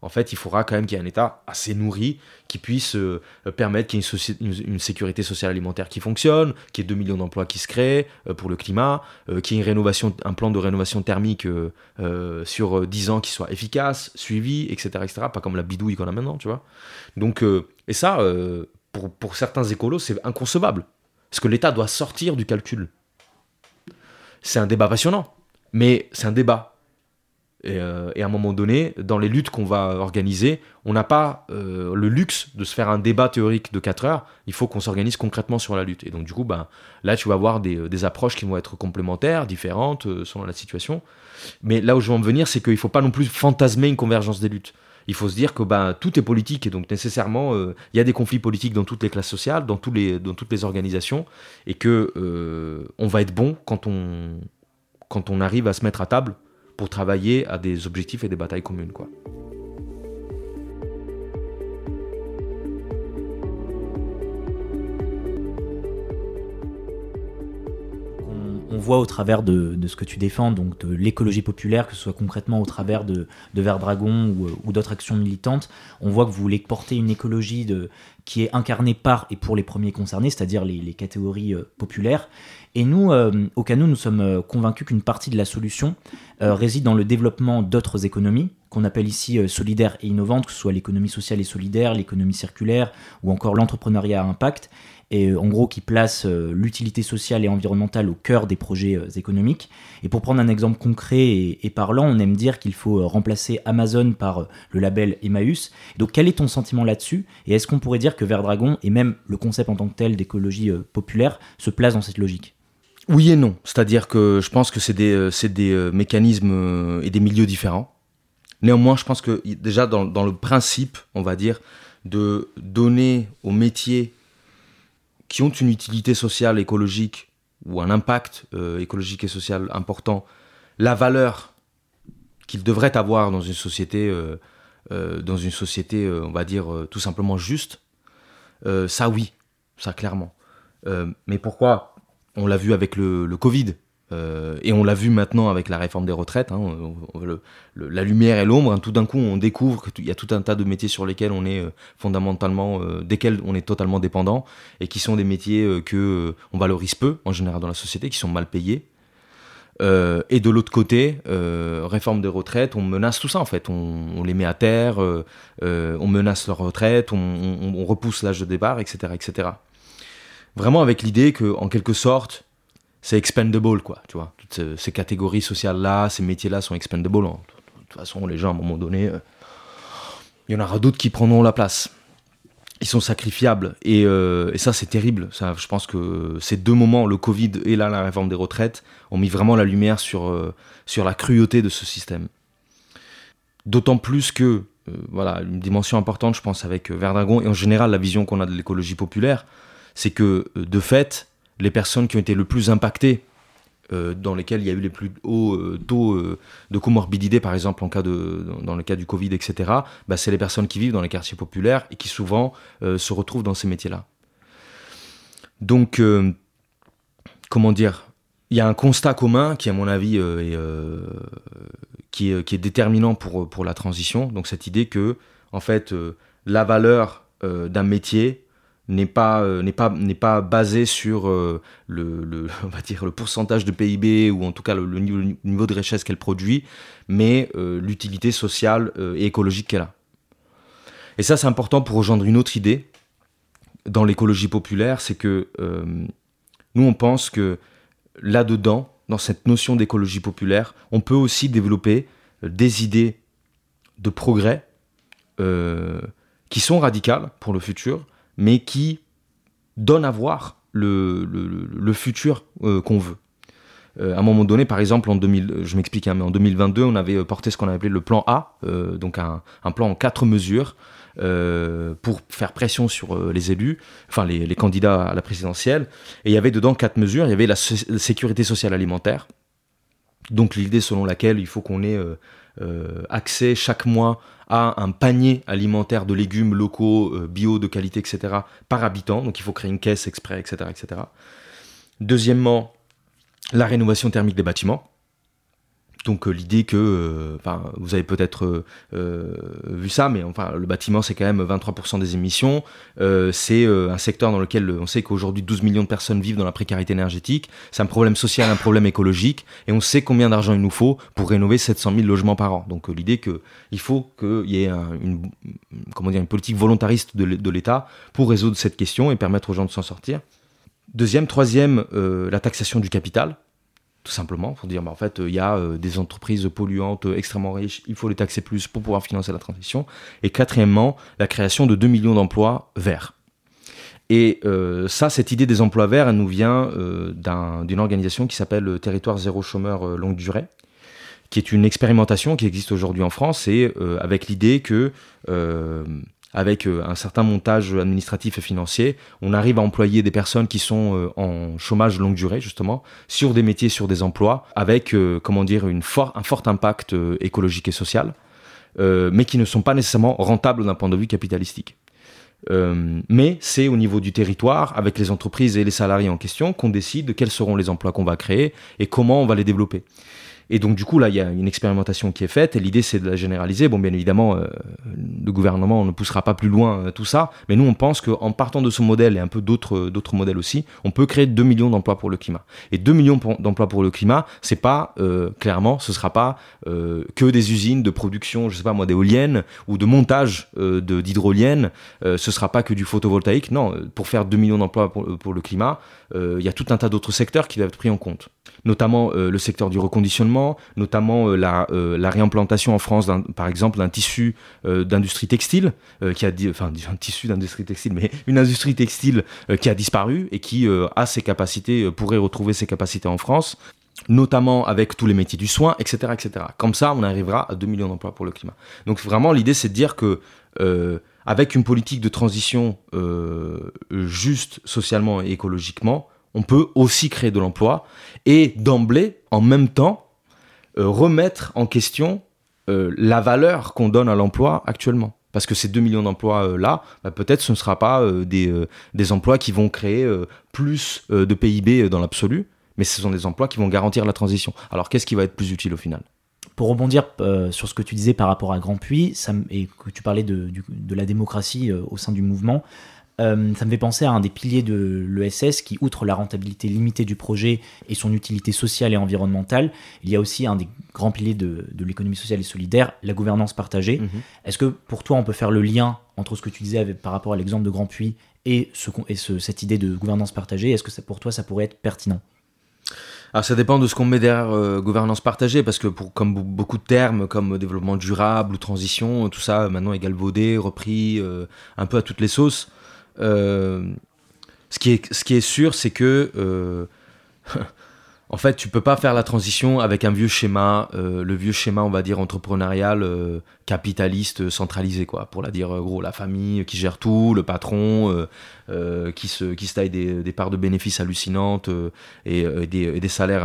en fait, il faudra quand même qu'il y ait un État assez nourri qui puisse euh, permettre qu'il y ait une, sécurité sociale alimentaire qui fonctionne, qu'il y ait 2 millions d'emplois qui se créent euh, pour le climat, euh, qu'il y ait une rénovation, un plan de rénovation thermique sur 10 ans qui soit efficace, suivi, etc., etc. Pas comme la bidouille qu'on a maintenant, tu vois. Donc, et ça, pour, pour certains écolos, c'est inconcevable. Parce que l'État doit sortir du calcul. C'est un débat passionnant, mais c'est un débat euh, et, à un moment donné, dans les luttes qu'on va organiser, on n'a pas euh, le luxe de se faire un débat théorique de 4 heures. Il faut qu'on s'organise concrètement sur la lutte. Et donc, du coup, ben, là, tu vas avoir des, euh, approches qui vont être complémentaires, différentes selon la situation. Mais là où je veux en venir, c'est qu'il ne faut pas non plus fantasmer une convergence des luttes. Il faut se dire que ben, tout est politique et donc nécessairement, il y a des conflits politiques dans toutes les classes sociales, dans, toutes les organisations, et que on va être bon quand on, quand on arrive à se mettre à table pour travailler à des objectifs et des batailles communes. On voit au travers de, ce que tu défends, donc de l'écologie populaire, que ce soit concrètement au travers de, de Dragon ou, d'autres actions militantes, on voit que vous voulez porter une écologie de, qui est incarnée par et pour les premiers concernés, c'est-à-dire les, catégories euh, populaires. Et nous, euh, au Cano, nous sommes euh, convaincus qu'une partie de la solution réside dans le développement d'autres économies, qu'on appelle ici solidaires et innovantes, que ce soit l'économie sociale et solidaire, l'économie circulaire ou encore l'entrepreneuriat à impact et euh, en gros qui place euh, l'utilité sociale et environnementale au cœur des projets euh, économiques. Et pour prendre un exemple concret et, parlant, on aime dire qu'il faut remplacer Amazon par le label Emmaüs. Donc quel est ton sentiment là-dessus? Et est-ce qu'on pourrait dire que Verdragon et même le concept en tant que tel d'écologie populaire se place dans cette logique? Oui et non. C'est-à-dire que je pense que c'est des, des mécanismes et des milieux différents. Néanmoins, je pense que déjà dans, dans, le principe, on va dire, de donner aux métiers qui ont une utilité sociale, écologique ou un impact euh, écologique et social important, la valeur qu'ils devraient avoir dans une société, euh, euh, dans une société, on va dire tout simplement juste, ça oui, ça clairement. mais pourquoi? On l'a vu avec le, le Covid. Euh, et on l'a vu maintenant avec la réforme des retraites, hein, la lumière et l'ombre. Hein, tout d'un coup, on découvre qu'il y a tout un tas de métiers sur lesquels on est euh, fondamentalement, euh, desquels on est totalement dépendant, et qui sont des métiers que on valorise peu en général dans la société, qui sont mal payés. et de l'autre côté, réforme des retraites, on menace tout ça en fait. On, les met à terre, on menace leur retraite, on repousse l'âge de départ, etc., etc. Vraiment avec l'idée que, en quelque sorte, c'est expendable, quoi, tu vois. Toutes ces, catégories sociales-là, ces métiers-là sont expendable. De toute façon, les gens, à un moment donné, euh, il y en aura d'autres qui prendront la place. Ils sont sacrifiables. Et, euh, ça, c'est terrible. Ça, je pense que ces deux moments, le Covid et là, la réforme des retraites, ont mis vraiment la lumière sur, euh, sur la cruauté de ce système. D'autant plus que, voilà, une dimension importante, je pense, avec Verdragon, et en général, la vision qu'on a de l'écologie populaire, c'est que, de fait, les personnes qui ont été le plus impactées, euh, dans lesquelles il y a eu les plus hauts euh, taux euh, de comorbidité, par exemple dans le cas du Covid, etc., bah, c'est les personnes qui vivent dans les quartiers populaires et qui souvent se retrouvent dans ces métiers-là. Donc, comment dire il y a un constat commun qui, à mon avis, est, qui, est, déterminant pour la transition. Donc, cette idée que, en fait, la valeur d'un métier n'est pas euh, basé sur euh, le, on va dire le pourcentage de PIB ou en tout cas le, niveau, de richesse qu'elle produit mais euh, l'utilité sociale et écologique qu'elle a. Et ça c'est important pour rejoindre une autre idée dans l'écologie populaire c'est que nous on pense que là dedans dans cette notion d'écologie populaire on peut aussi développer des idées de progrès qui sont radicales pour le futur mais qui donne à voir le, le, futur euh, qu'on veut. Euh, à un moment donné, par exemple, en 2000, je m'explique, hein, mais en 2022, on avait porté ce qu'on appelé le plan A, euh, donc un, plan en quatre mesures pour faire pression sur les élus, enfin les, candidats à la présidentielle. Et il y avait dedans quatre mesures. Il y avait la sécurité sociale alimentaire, donc l'idée selon laquelle il faut qu'on ait accès chaque mois à un panier alimentaire de légumes locaux, euh, bio, de qualité, etc. par habitant. Donc il faut créer une caisse exprès, etc. etc. Deuxièmement, la rénovation thermique des bâtiments. Donc l'idée que, enfin, vous avez peut-être vu ça, mais enfin, le bâtiment c'est quand même 23% des émissions. c'est un secteur dans lequel on sait qu'aujourd'hui 12 millions de personnes vivent dans la précarité énergétique. C'est un problème social, un problème écologique, et on sait combien d'argent il nous faut pour rénover 700 000 logements par an. Donc l'idée qu'il faut qu'il y ait une, comment dire, une politique volontariste de l'État pour résoudre cette question et permettre aux gens de s'en sortir. Deuxième, troisième, euh, la taxation du capital, tout simplement, pour dire, bah, en fait, il y a euh, des entreprises polluantes euh, extrêmement riches, il faut les taxer plus pour pouvoir financer la transition. Et quatrièmement, la création de 2 millions d'emplois verts. Et ça, cette idée des emplois verts, elle nous vient d'une organisation qui s'appelle Territoire Zéro Chômeur Longue Durée, qui est une expérimentation qui existe aujourd'hui en France, et avec l'idée que avec euh, un certain montage administratif et financier, on arrive à employer des personnes qui sont euh, en chômage longue durée, justement, sur des métiers, sur des emplois, avec, euh, comment dire, une un fort impact écologique et social, mais qui ne sont pas nécessairement rentables d'un point de vue capitalistique. mais c'est au niveau du territoire, avec les entreprises et les salariés en question, qu'on décide de quels seront les emplois qu'on va créer et comment on va les développer. Et donc, du coup, là, il y a une expérimentation qui est faite et l'idée, c'est de la généraliser. Bon, bien évidemment, euh, le gouvernement ne poussera pas plus loin euh, tout ça, mais nous, on pense qu'en partant de ce modèle et un peu d'autres d'autres modèles aussi, on peut créer 2 millions d'emplois pour le climat. Et 2 millions d'emplois pour le climat, c'est pas, euh, clairement, ce sera pas que des usines de production, je sais pas moi, d'éoliennes ou de montage d'hydroliennes, ce sera pas que du photovoltaïque. Non, pour faire 2 millions d'emplois pour, pour, le climat, il y a tout un tas d'autres secteurs qui doivent être pris en compte notamment euh, le secteur du reconditionnement, notamment euh, la, euh, la, réimplantation en France, par exemple, d'un tissu d'industrie textile, qui a, enfin, un tissu d'industrie textile, mais une industrie textile qui a disparu et qui a ses capacités, pourrait retrouver ses capacités en France notamment avec tous les métiers du soin, etc., etc. Comme ça, on arrivera à 2 millions d'emplois pour le climat. Donc vraiment, l'idée, c'est de dire que avec une politique de transition juste socialement et écologiquement, on peut aussi créer de l'emploi et d'emblée, en même temps, euh, remettre en question euh, la valeur qu'on donne à l'emploi actuellement. Parce que ces 2 millions d'emplois-là, euh, bah, peut-être ce ne sera pas des, emplois qui vont créer plus de PIB dans l'absolu, mais ce sont des emplois qui vont garantir la transition. Alors qu'est-ce qui va être plus utile au final? Pour rebondir sur ce que tu disais par rapport à Grand Puy, et que tu parlais de la démocratie au sein du mouvement, euh, ça me fait penser à un des piliers de l'ESS qui, outre la rentabilité limitée du projet et son utilité sociale et environnementale, il y a aussi un des grands piliers de, l'économie sociale et solidaire, la gouvernance partagée. Mhm. Est-ce que pour toi, on peut faire le lien entre ce que tu disais par rapport à l'exemple de Grand Puy et, cette idée de gouvernance partagée? Est-ce que pour toi, ça pourrait être pertinent? Alors ça dépend de ce qu'on met derrière euh, gouvernance partagée, parce que pour, comme beaucoup de termes comme développement durable ou transition, tout ça maintenant est galvaudé, repris euh, un peu à toutes les sauces. Euh, ce, qui est, sûr, c'est que euh, en fait, tu peux pas faire la transition avec un vieux schéma, euh, le vieux schéma, on va dire, entrepreneurial, capitaliste, centralisé, quoi. Pour la dire, gros, la famille qui gère tout, le patron qui, se, taille des, parts de bénéfices hallucinantes et, des, des, salaires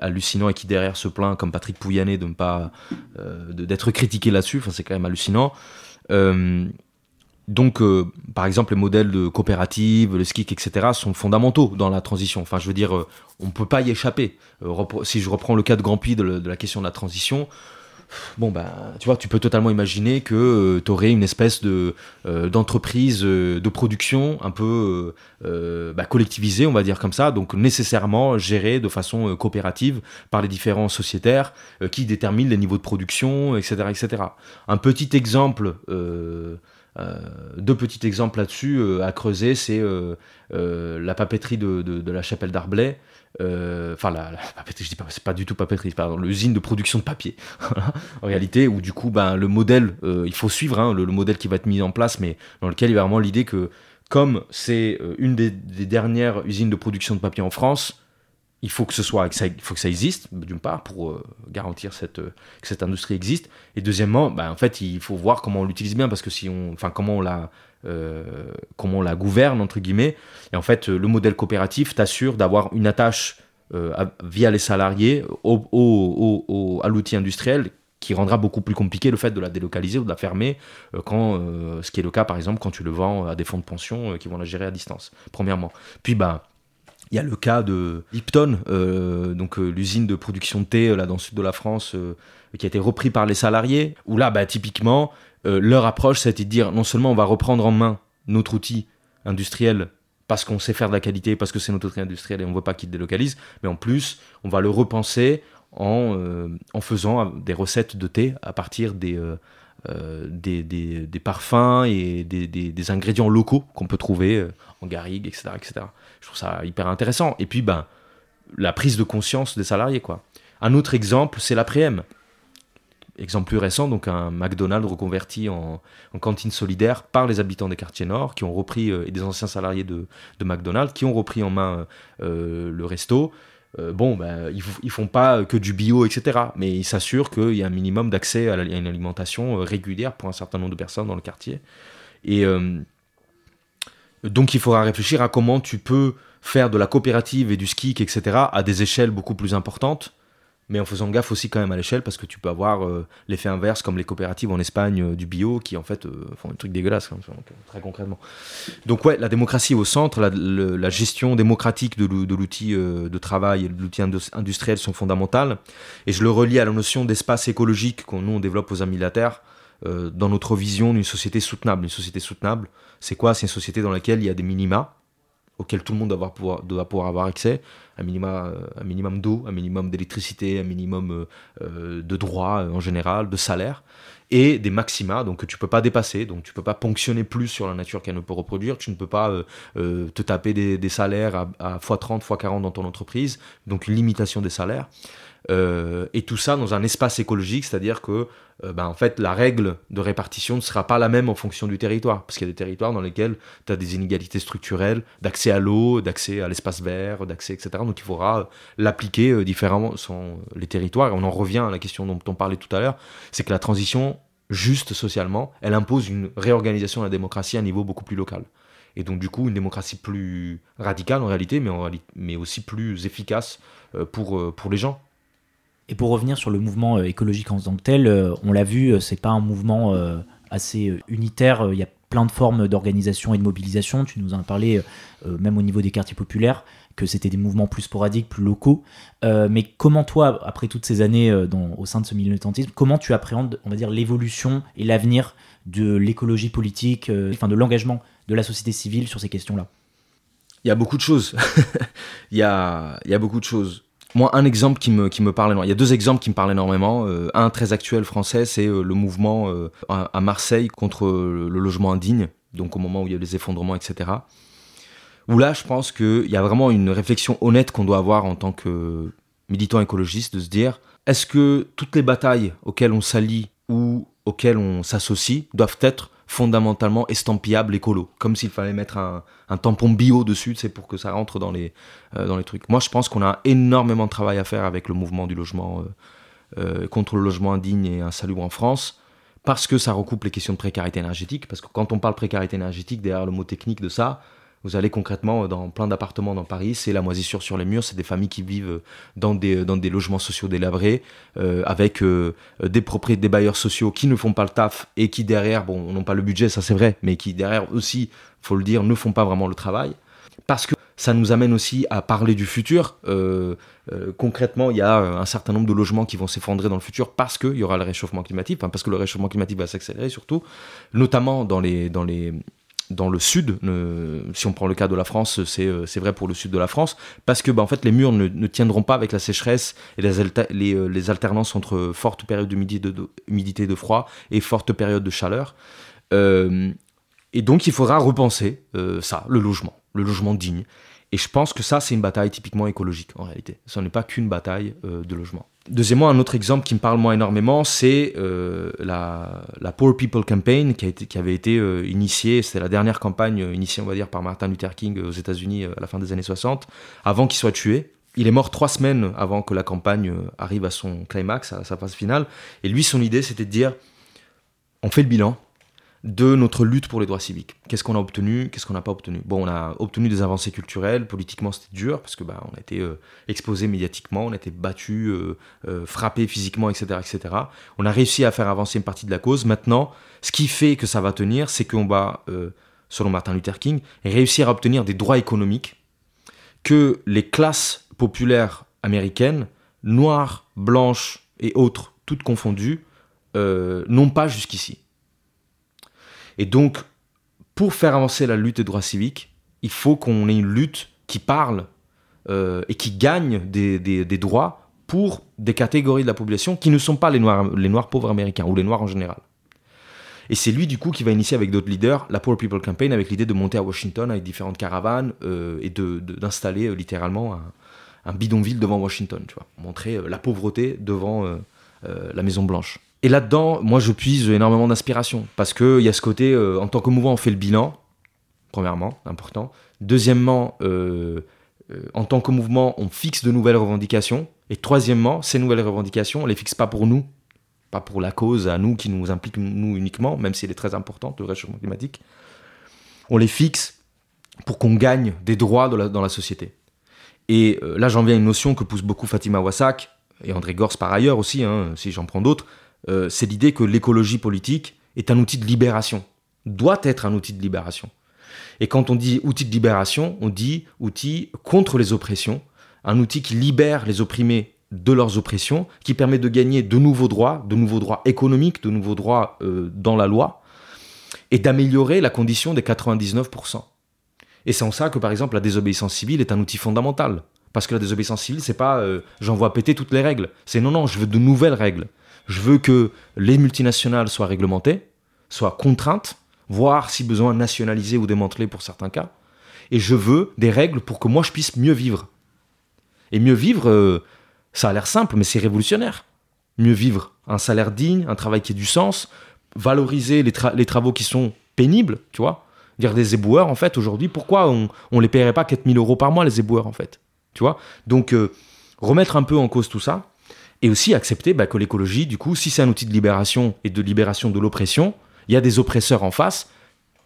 hallucinants et qui derrière se plaint, comme Patrick Pouyanné, de ne pas d'être critiqué là-dessus. Enfin, c'est quand même hallucinant. Donc, euh, par exemple, les modèles de coopérative, le SKIC, etc., sont fondamentaux dans la transition. Enfin, je veux dire, euh, on ne peut pas y échapper. Euh, si je reprends le cas de Grand Prix de, la question de la transition, bon, ben, tu vois, tu peux totalement imaginer que tu aurais une espèce de, d'entreprise de production un peu bah, collectivisée, on va dire comme ça, donc nécessairement gérée de façon coopérative par les différents sociétaires qui déterminent les niveaux de production, etc. etc. Un petit exemple euh, deux petits exemples là-dessus euh, à creuser, c'est euh, la papeterie de, la chapelle d'Arblay. Enfin, la, papeterie, je dis pas, c'est pas du tout papeterie, pardon, l'usine de production de papier. en réalité, où du coup, ben, le modèle, il faut suivre hein, le, modèle qui va être mis en place, mais dans lequel il y a vraiment l'idée que, comme c'est une des, dernières usines de production de papier en France, il faut que ce soit, il faut que ça existe, d'une part, pour euh, garantir euh, que cette industrie existe. Et deuxièmement, bah, en fait, il faut voir comment on l'utilise bien, parce que si on, enfin, comment on la, euh, comment on la gouverne, entre guillemets. Et en fait, le modèle coopératif t'assure d'avoir une attache via les salariés au, à l'outil industriel qui rendra beaucoup plus compliqué le fait de la délocaliser ou de la fermer, quand, ce qui est le cas par exemple quand tu le vends à des fonds de pension qui vont la gérer à distance, premièrement. Puis, bah, Il y a le cas de Lipton, donc l'usine de production de thé là dans le sud de la France, qui a été repris par les salariés. Où là, bah, typiquement, leur approche, c'était de dire non seulement on va reprendre en main notre outil industriel parce qu'on sait faire de la qualité, parce que c'est notre outil industriel et on ne veut pas qu'il délocalise, mais en plus, on va le repenser en, en faisant des recettes de thé à partir des, euh, des, parfums et des, ingrédients locaux qu'on peut trouver euh, en garrigue, etc., etc. Je trouve ça hyper intéressant. Et puis, ben, la prise de conscience des salariés, quoi. Un autre exemple, c'est l'après-m. Exemple plus récent, donc un McDonald's reconverti en, cantine solidaire par les habitants des quartiers nord, qui ont repris, euh, et des anciens salariés de, McDonald's, qui ont repris en main le resto, euh, bon, ben, ils, ils, font pas que du bio, etc. Mais ils s'assurent qu'il y a un minimum d'accès à, une alimentation euh, régulière pour un certain nombre de personnes dans le quartier. Et euh, donc, il faudra réfléchir à comment tu peux faire de la coopérative et du ski, etc., à des échelles beaucoup plus importantes mais en faisant gaffe aussi quand même à l'échelle parce que tu peux avoir euh, l'effet inverse comme les coopératives en Espagne euh, du bio qui en fait euh, font un truc dégueulasse hein, très concrètement. Donc ouais, la démocratie au centre, la, gestion démocratique de l'outil de travail et de l'outil industriel sont fondamentales et je le relie à la notion d'espace écologique qu'on nous développe aux amis dans notre vision d'une société soutenable. Une société soutenable, c'est quoi? C'est une société dans laquelle il y a des minima auxquels tout le monde doit pouvoir, avoir accès, euh, un minimum d'eau, un minimum d'électricité, un minimum euh, euh, de droits en général, de salaire, et des maxima. Donc que tu peux pas dépasser, donc tu peux pas ponctionner plus sur la nature qu'elle ne peut reproduire, tu ne peux pas te taper des, des salaires à, à x30, x40 dans ton entreprise, donc une limitation des salaires. Euh, et tout ça dans un espace écologique, c'est-à-dire que ben, en fait, la règle de répartition ne sera pas la même en fonction du territoire, parce qu'il y a des territoires dans lesquels tu as des inégalités structurelles d'accès à l'eau, d'accès à l'espace vert, d'accès, etc. Donc il faudra l'appliquer euh, différemment sur les territoires. Et on en revient à la question dont on parlait tout à l'heure, c'est que la transition juste socialement, elle impose une réorganisation de la démocratie à un niveau beaucoup plus local. Et donc du coup, une démocratie plus radicale en réalité, mais, mais aussi plus efficace pour, pour les gens. Et pour revenir sur le mouvement euh, écologique en tant que tel, euh, on l'a vu, euh, c'est pas un mouvement assez unitaire. Il y a plein de formes d'organisation et de mobilisation. Tu nous en as parlé, même au niveau des quartiers populaires, que c'était des mouvements plus sporadiques, plus locaux. mais comment toi, après toutes ces années au sein de ce militantisme, comment tu appréhendes, on va dire, l'évolution et l'avenir de l'écologie politique, enfin de l'engagement de la société civile sur ces questions-là? Il y a beaucoup de choses. il, y a, il y a beaucoup de choses. Moi, un exemple qui me, qui me parle énormément. Il y a deux exemples qui me parlent énormément. Euh, un très actuel français, c'est euh, le mouvement euh, à, Marseille contre le logement indigne, donc au moment où il y a les effondrements, etc. Où là, je pense qu'il y a vraiment une réflexion honnête qu'on doit avoir en tant que militant écologiste, de se dire, est-ce que toutes les batailles auxquelles on s'allie ou auxquelles on s'associe doivent être fondamentalement estampillable écolo, comme s'il fallait mettre un, tampon bio dessus, c'est pour que ça rentre dans les, euh, dans les trucs. Moi, je pense qu'on a énormément de travail à faire avec le mouvement du logement euh, euh, contre le logement indigne et insalubre en France, parce que ça recoupe les questions de précarité énergétique, parce que quand on parle précarité énergétique, derrière le mot technique de ça, vous allez concrètement dans plein d'appartements dans Paris, c'est la moisissure sur les murs, c'est des familles qui vivent dans des, dans des logements sociaux délabrés, euh, avec euh, des propriétaires, des bailleurs sociaux qui ne font pas le taf et qui derrière, bon, n'ont pas le budget, ça c'est vrai, mais qui derrière aussi, faut le dire, ne font pas vraiment le travail. Parce que ça nous amène aussi à parler du futur. Euh, concrètement, il y a un certain nombre de logements qui vont s'effondrer dans le futur parce qu'il y aura le réchauffement climatique, parce que le réchauffement climatique va s'accélérer surtout, notamment dans les, dans les, dans le sud, si on prend le cas de la France, euh, c'est vrai pour le sud de la France, parce que bah, en fait les murs ne, tiendront pas avec la sécheresse et les, euh, les, alternances entre forte période d'humidité de, de, de, froid et forte période de chaleur. Euh, et donc il faudra repenser ça, le logement, le logement digne. Et je pense que ça, c'est une bataille typiquement écologique en réalité. Ce n'est pas qu'une bataille de logement. Deuxièmement, un autre exemple qui me parle moi énormément, c'est euh, la, Poor People Campaign qui, avait été euh, initiée, c'était la dernière campagne euh, initiée, on va dire, par Martin Luther King aux États-Unis à la fin des années 60, avant qu'il soit tué. Il est mort trois semaines avant que la campagne arrive à son climax, à sa phase finale. Et lui, son idée, c'était de dire on fait le bilan, de notre lutte pour les droits civiques. Qu'est-ce qu'on a obtenu Qu'est-ce qu'on n'a pas obtenu? Bon, on a obtenu des avancées culturelles. Politiquement, c'était dur parce que bah, on a été euh, exposé médiatiquement, on a été battu, euh, euh, frappé physiquement, etc., etc. On a réussi à faire avancer une partie de la cause. Maintenant, ce qui fait que ça va tenir, c'est qu'on va, selon Martin Luther King, réussir à obtenir des droits économiques que les classes populaires américaines, noires, blanches et autres, toutes confondues, euh, n'ont pas jusqu'ici. Et donc, pour faire avancer la lutte des droits civiques, il faut qu'on ait une lutte qui parle euh, et qui gagne des, droits pour des catégories de la population qui ne sont pas les noirs, pauvres américains ou les noirs en général. Et c'est lui, du coup, qui va initier avec d'autres leaders la Poor People Campaign avec l'idée de monter à Washington avec différentes caravanes euh, et d'installer de, littéralement un, un bidonville devant Washington, tu vois, montrer euh, la pauvreté devant euh, euh, la Maison Blanche. Et là-dedans, moi, je puise énormément d'inspiration parce qu'il y a ce côté, en tant que mouvement, on fait le bilan, premièrement, important. Deuxièmement, en tant que mouvement, on fixe de nouvelles revendications. Et troisièmement, ces nouvelles revendications, on les fixe pas pour nous, pas pour la cause à nous qui nous implique nous uniquement, même si elle est très importante, le réchauffement climatique. On les fixe pour qu'on gagne des droits dans la société. Et euh, là, j'en viens à une notion que pousse beaucoup Fatima Wassak, et André Gors par ailleurs aussi, hein, si j'en prends d'autres, euh, c'est l'idée que l'écologie politique est un outil de libération, doit être un outil de libération. Et quand on dit outil de libération, on dit outil contre les oppressions, un outil qui libère les opprimés de leurs oppressions, qui permet de gagner de nouveaux droits, de nouveaux droits économiques, de nouveaux droits euh, dans la loi, et d'améliorer la condition des 99%. Et c'est en ça que, par exemple, la désobéissance civile est un outil fondamental. Parce que la désobéissance civile, c'est pas euh, j'envoie péter toutes les règles. C'est non, non, je veux de nouvelles règles. Je veux que les multinationales soient réglementées, soient contraintes, voire si besoin nationalisées ou démantelées pour certains cas. Et je veux des règles pour que moi je puisse mieux vivre. Et mieux vivre, euh, ça a l'air simple, mais c'est révolutionnaire. Mieux vivre, un salaire digne, un travail qui ait du sens, valoriser les, travaux qui sont pénibles, tu vois dire des éboueurs, en fait, aujourd'hui, pourquoi on, on les paierait pas 4000 euros par mois, les éboueurs, en fait Tu vois Donc, euh, remettre un peu en cause tout ça, et aussi accepter bah, que l'écologie, du coup, si c'est un outil de libération et de libération de l'oppression, il y a des oppresseurs en face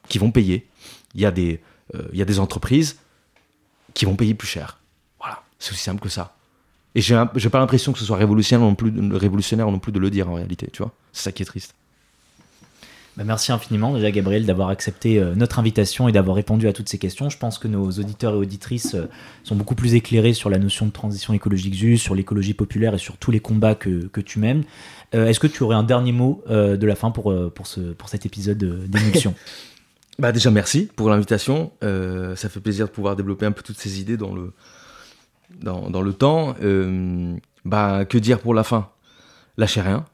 qui vont payer. Il y, a des, euh, y a des entreprises qui vont payer plus cher. Voilà, c'est aussi simple que ça. Et j'ai pas l'impression que ce soit révolutionnaire non, plus, révolutionnaire non plus de le dire en réalité, tu vois. C'est ça qui est triste. Bah, merci infiniment déjà Gabriel d'avoir accepté euh, notre invitation et d'avoir répondu à toutes ces questions. Je pense que nos auditeurs et auditrices euh, sont beaucoup plus éclairés sur la notion de transition écologique juste, sur l'écologie populaire et sur tous les combats que, tu mènes. Euh, est-ce que tu aurais un dernier mot de la fin pour, pour, ce, pour cet épisode d'émotion bah Déjà merci pour l'invitation. ça fait plaisir de pouvoir développer un peu toutes ces idées dans le, dans, dans le temps. bah, que dire pour la fin? Lâchez rien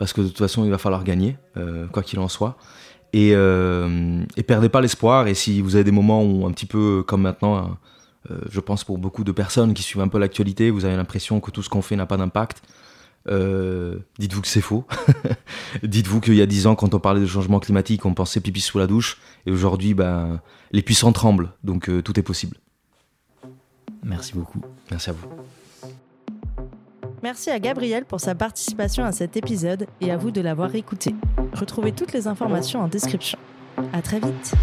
parce que de toute façon, il va falloir gagner, euh, quoi qu'il en soit. Et, euh, et perdez pas l'espoir. Et si vous avez des moments où, un petit peu comme maintenant, euh, je pense pour beaucoup de personnes qui suivent un peu l'actualité, vous avez l'impression que tout ce qu'on fait n'a pas d'impact. dites-vous que c'est faux. dites-vous qu'il y a dix ans, quand on parlait de changement climatique, on pensait pipi sous la douche. Et aujourd'hui, ben, les puissants tremblent. Donc tout est possible. Merci beaucoup. Merci à vous. Merci à Gabriel pour sa participation à cet épisode et à vous de l'avoir écouté. Retrouvez toutes les informations en description. À très vite.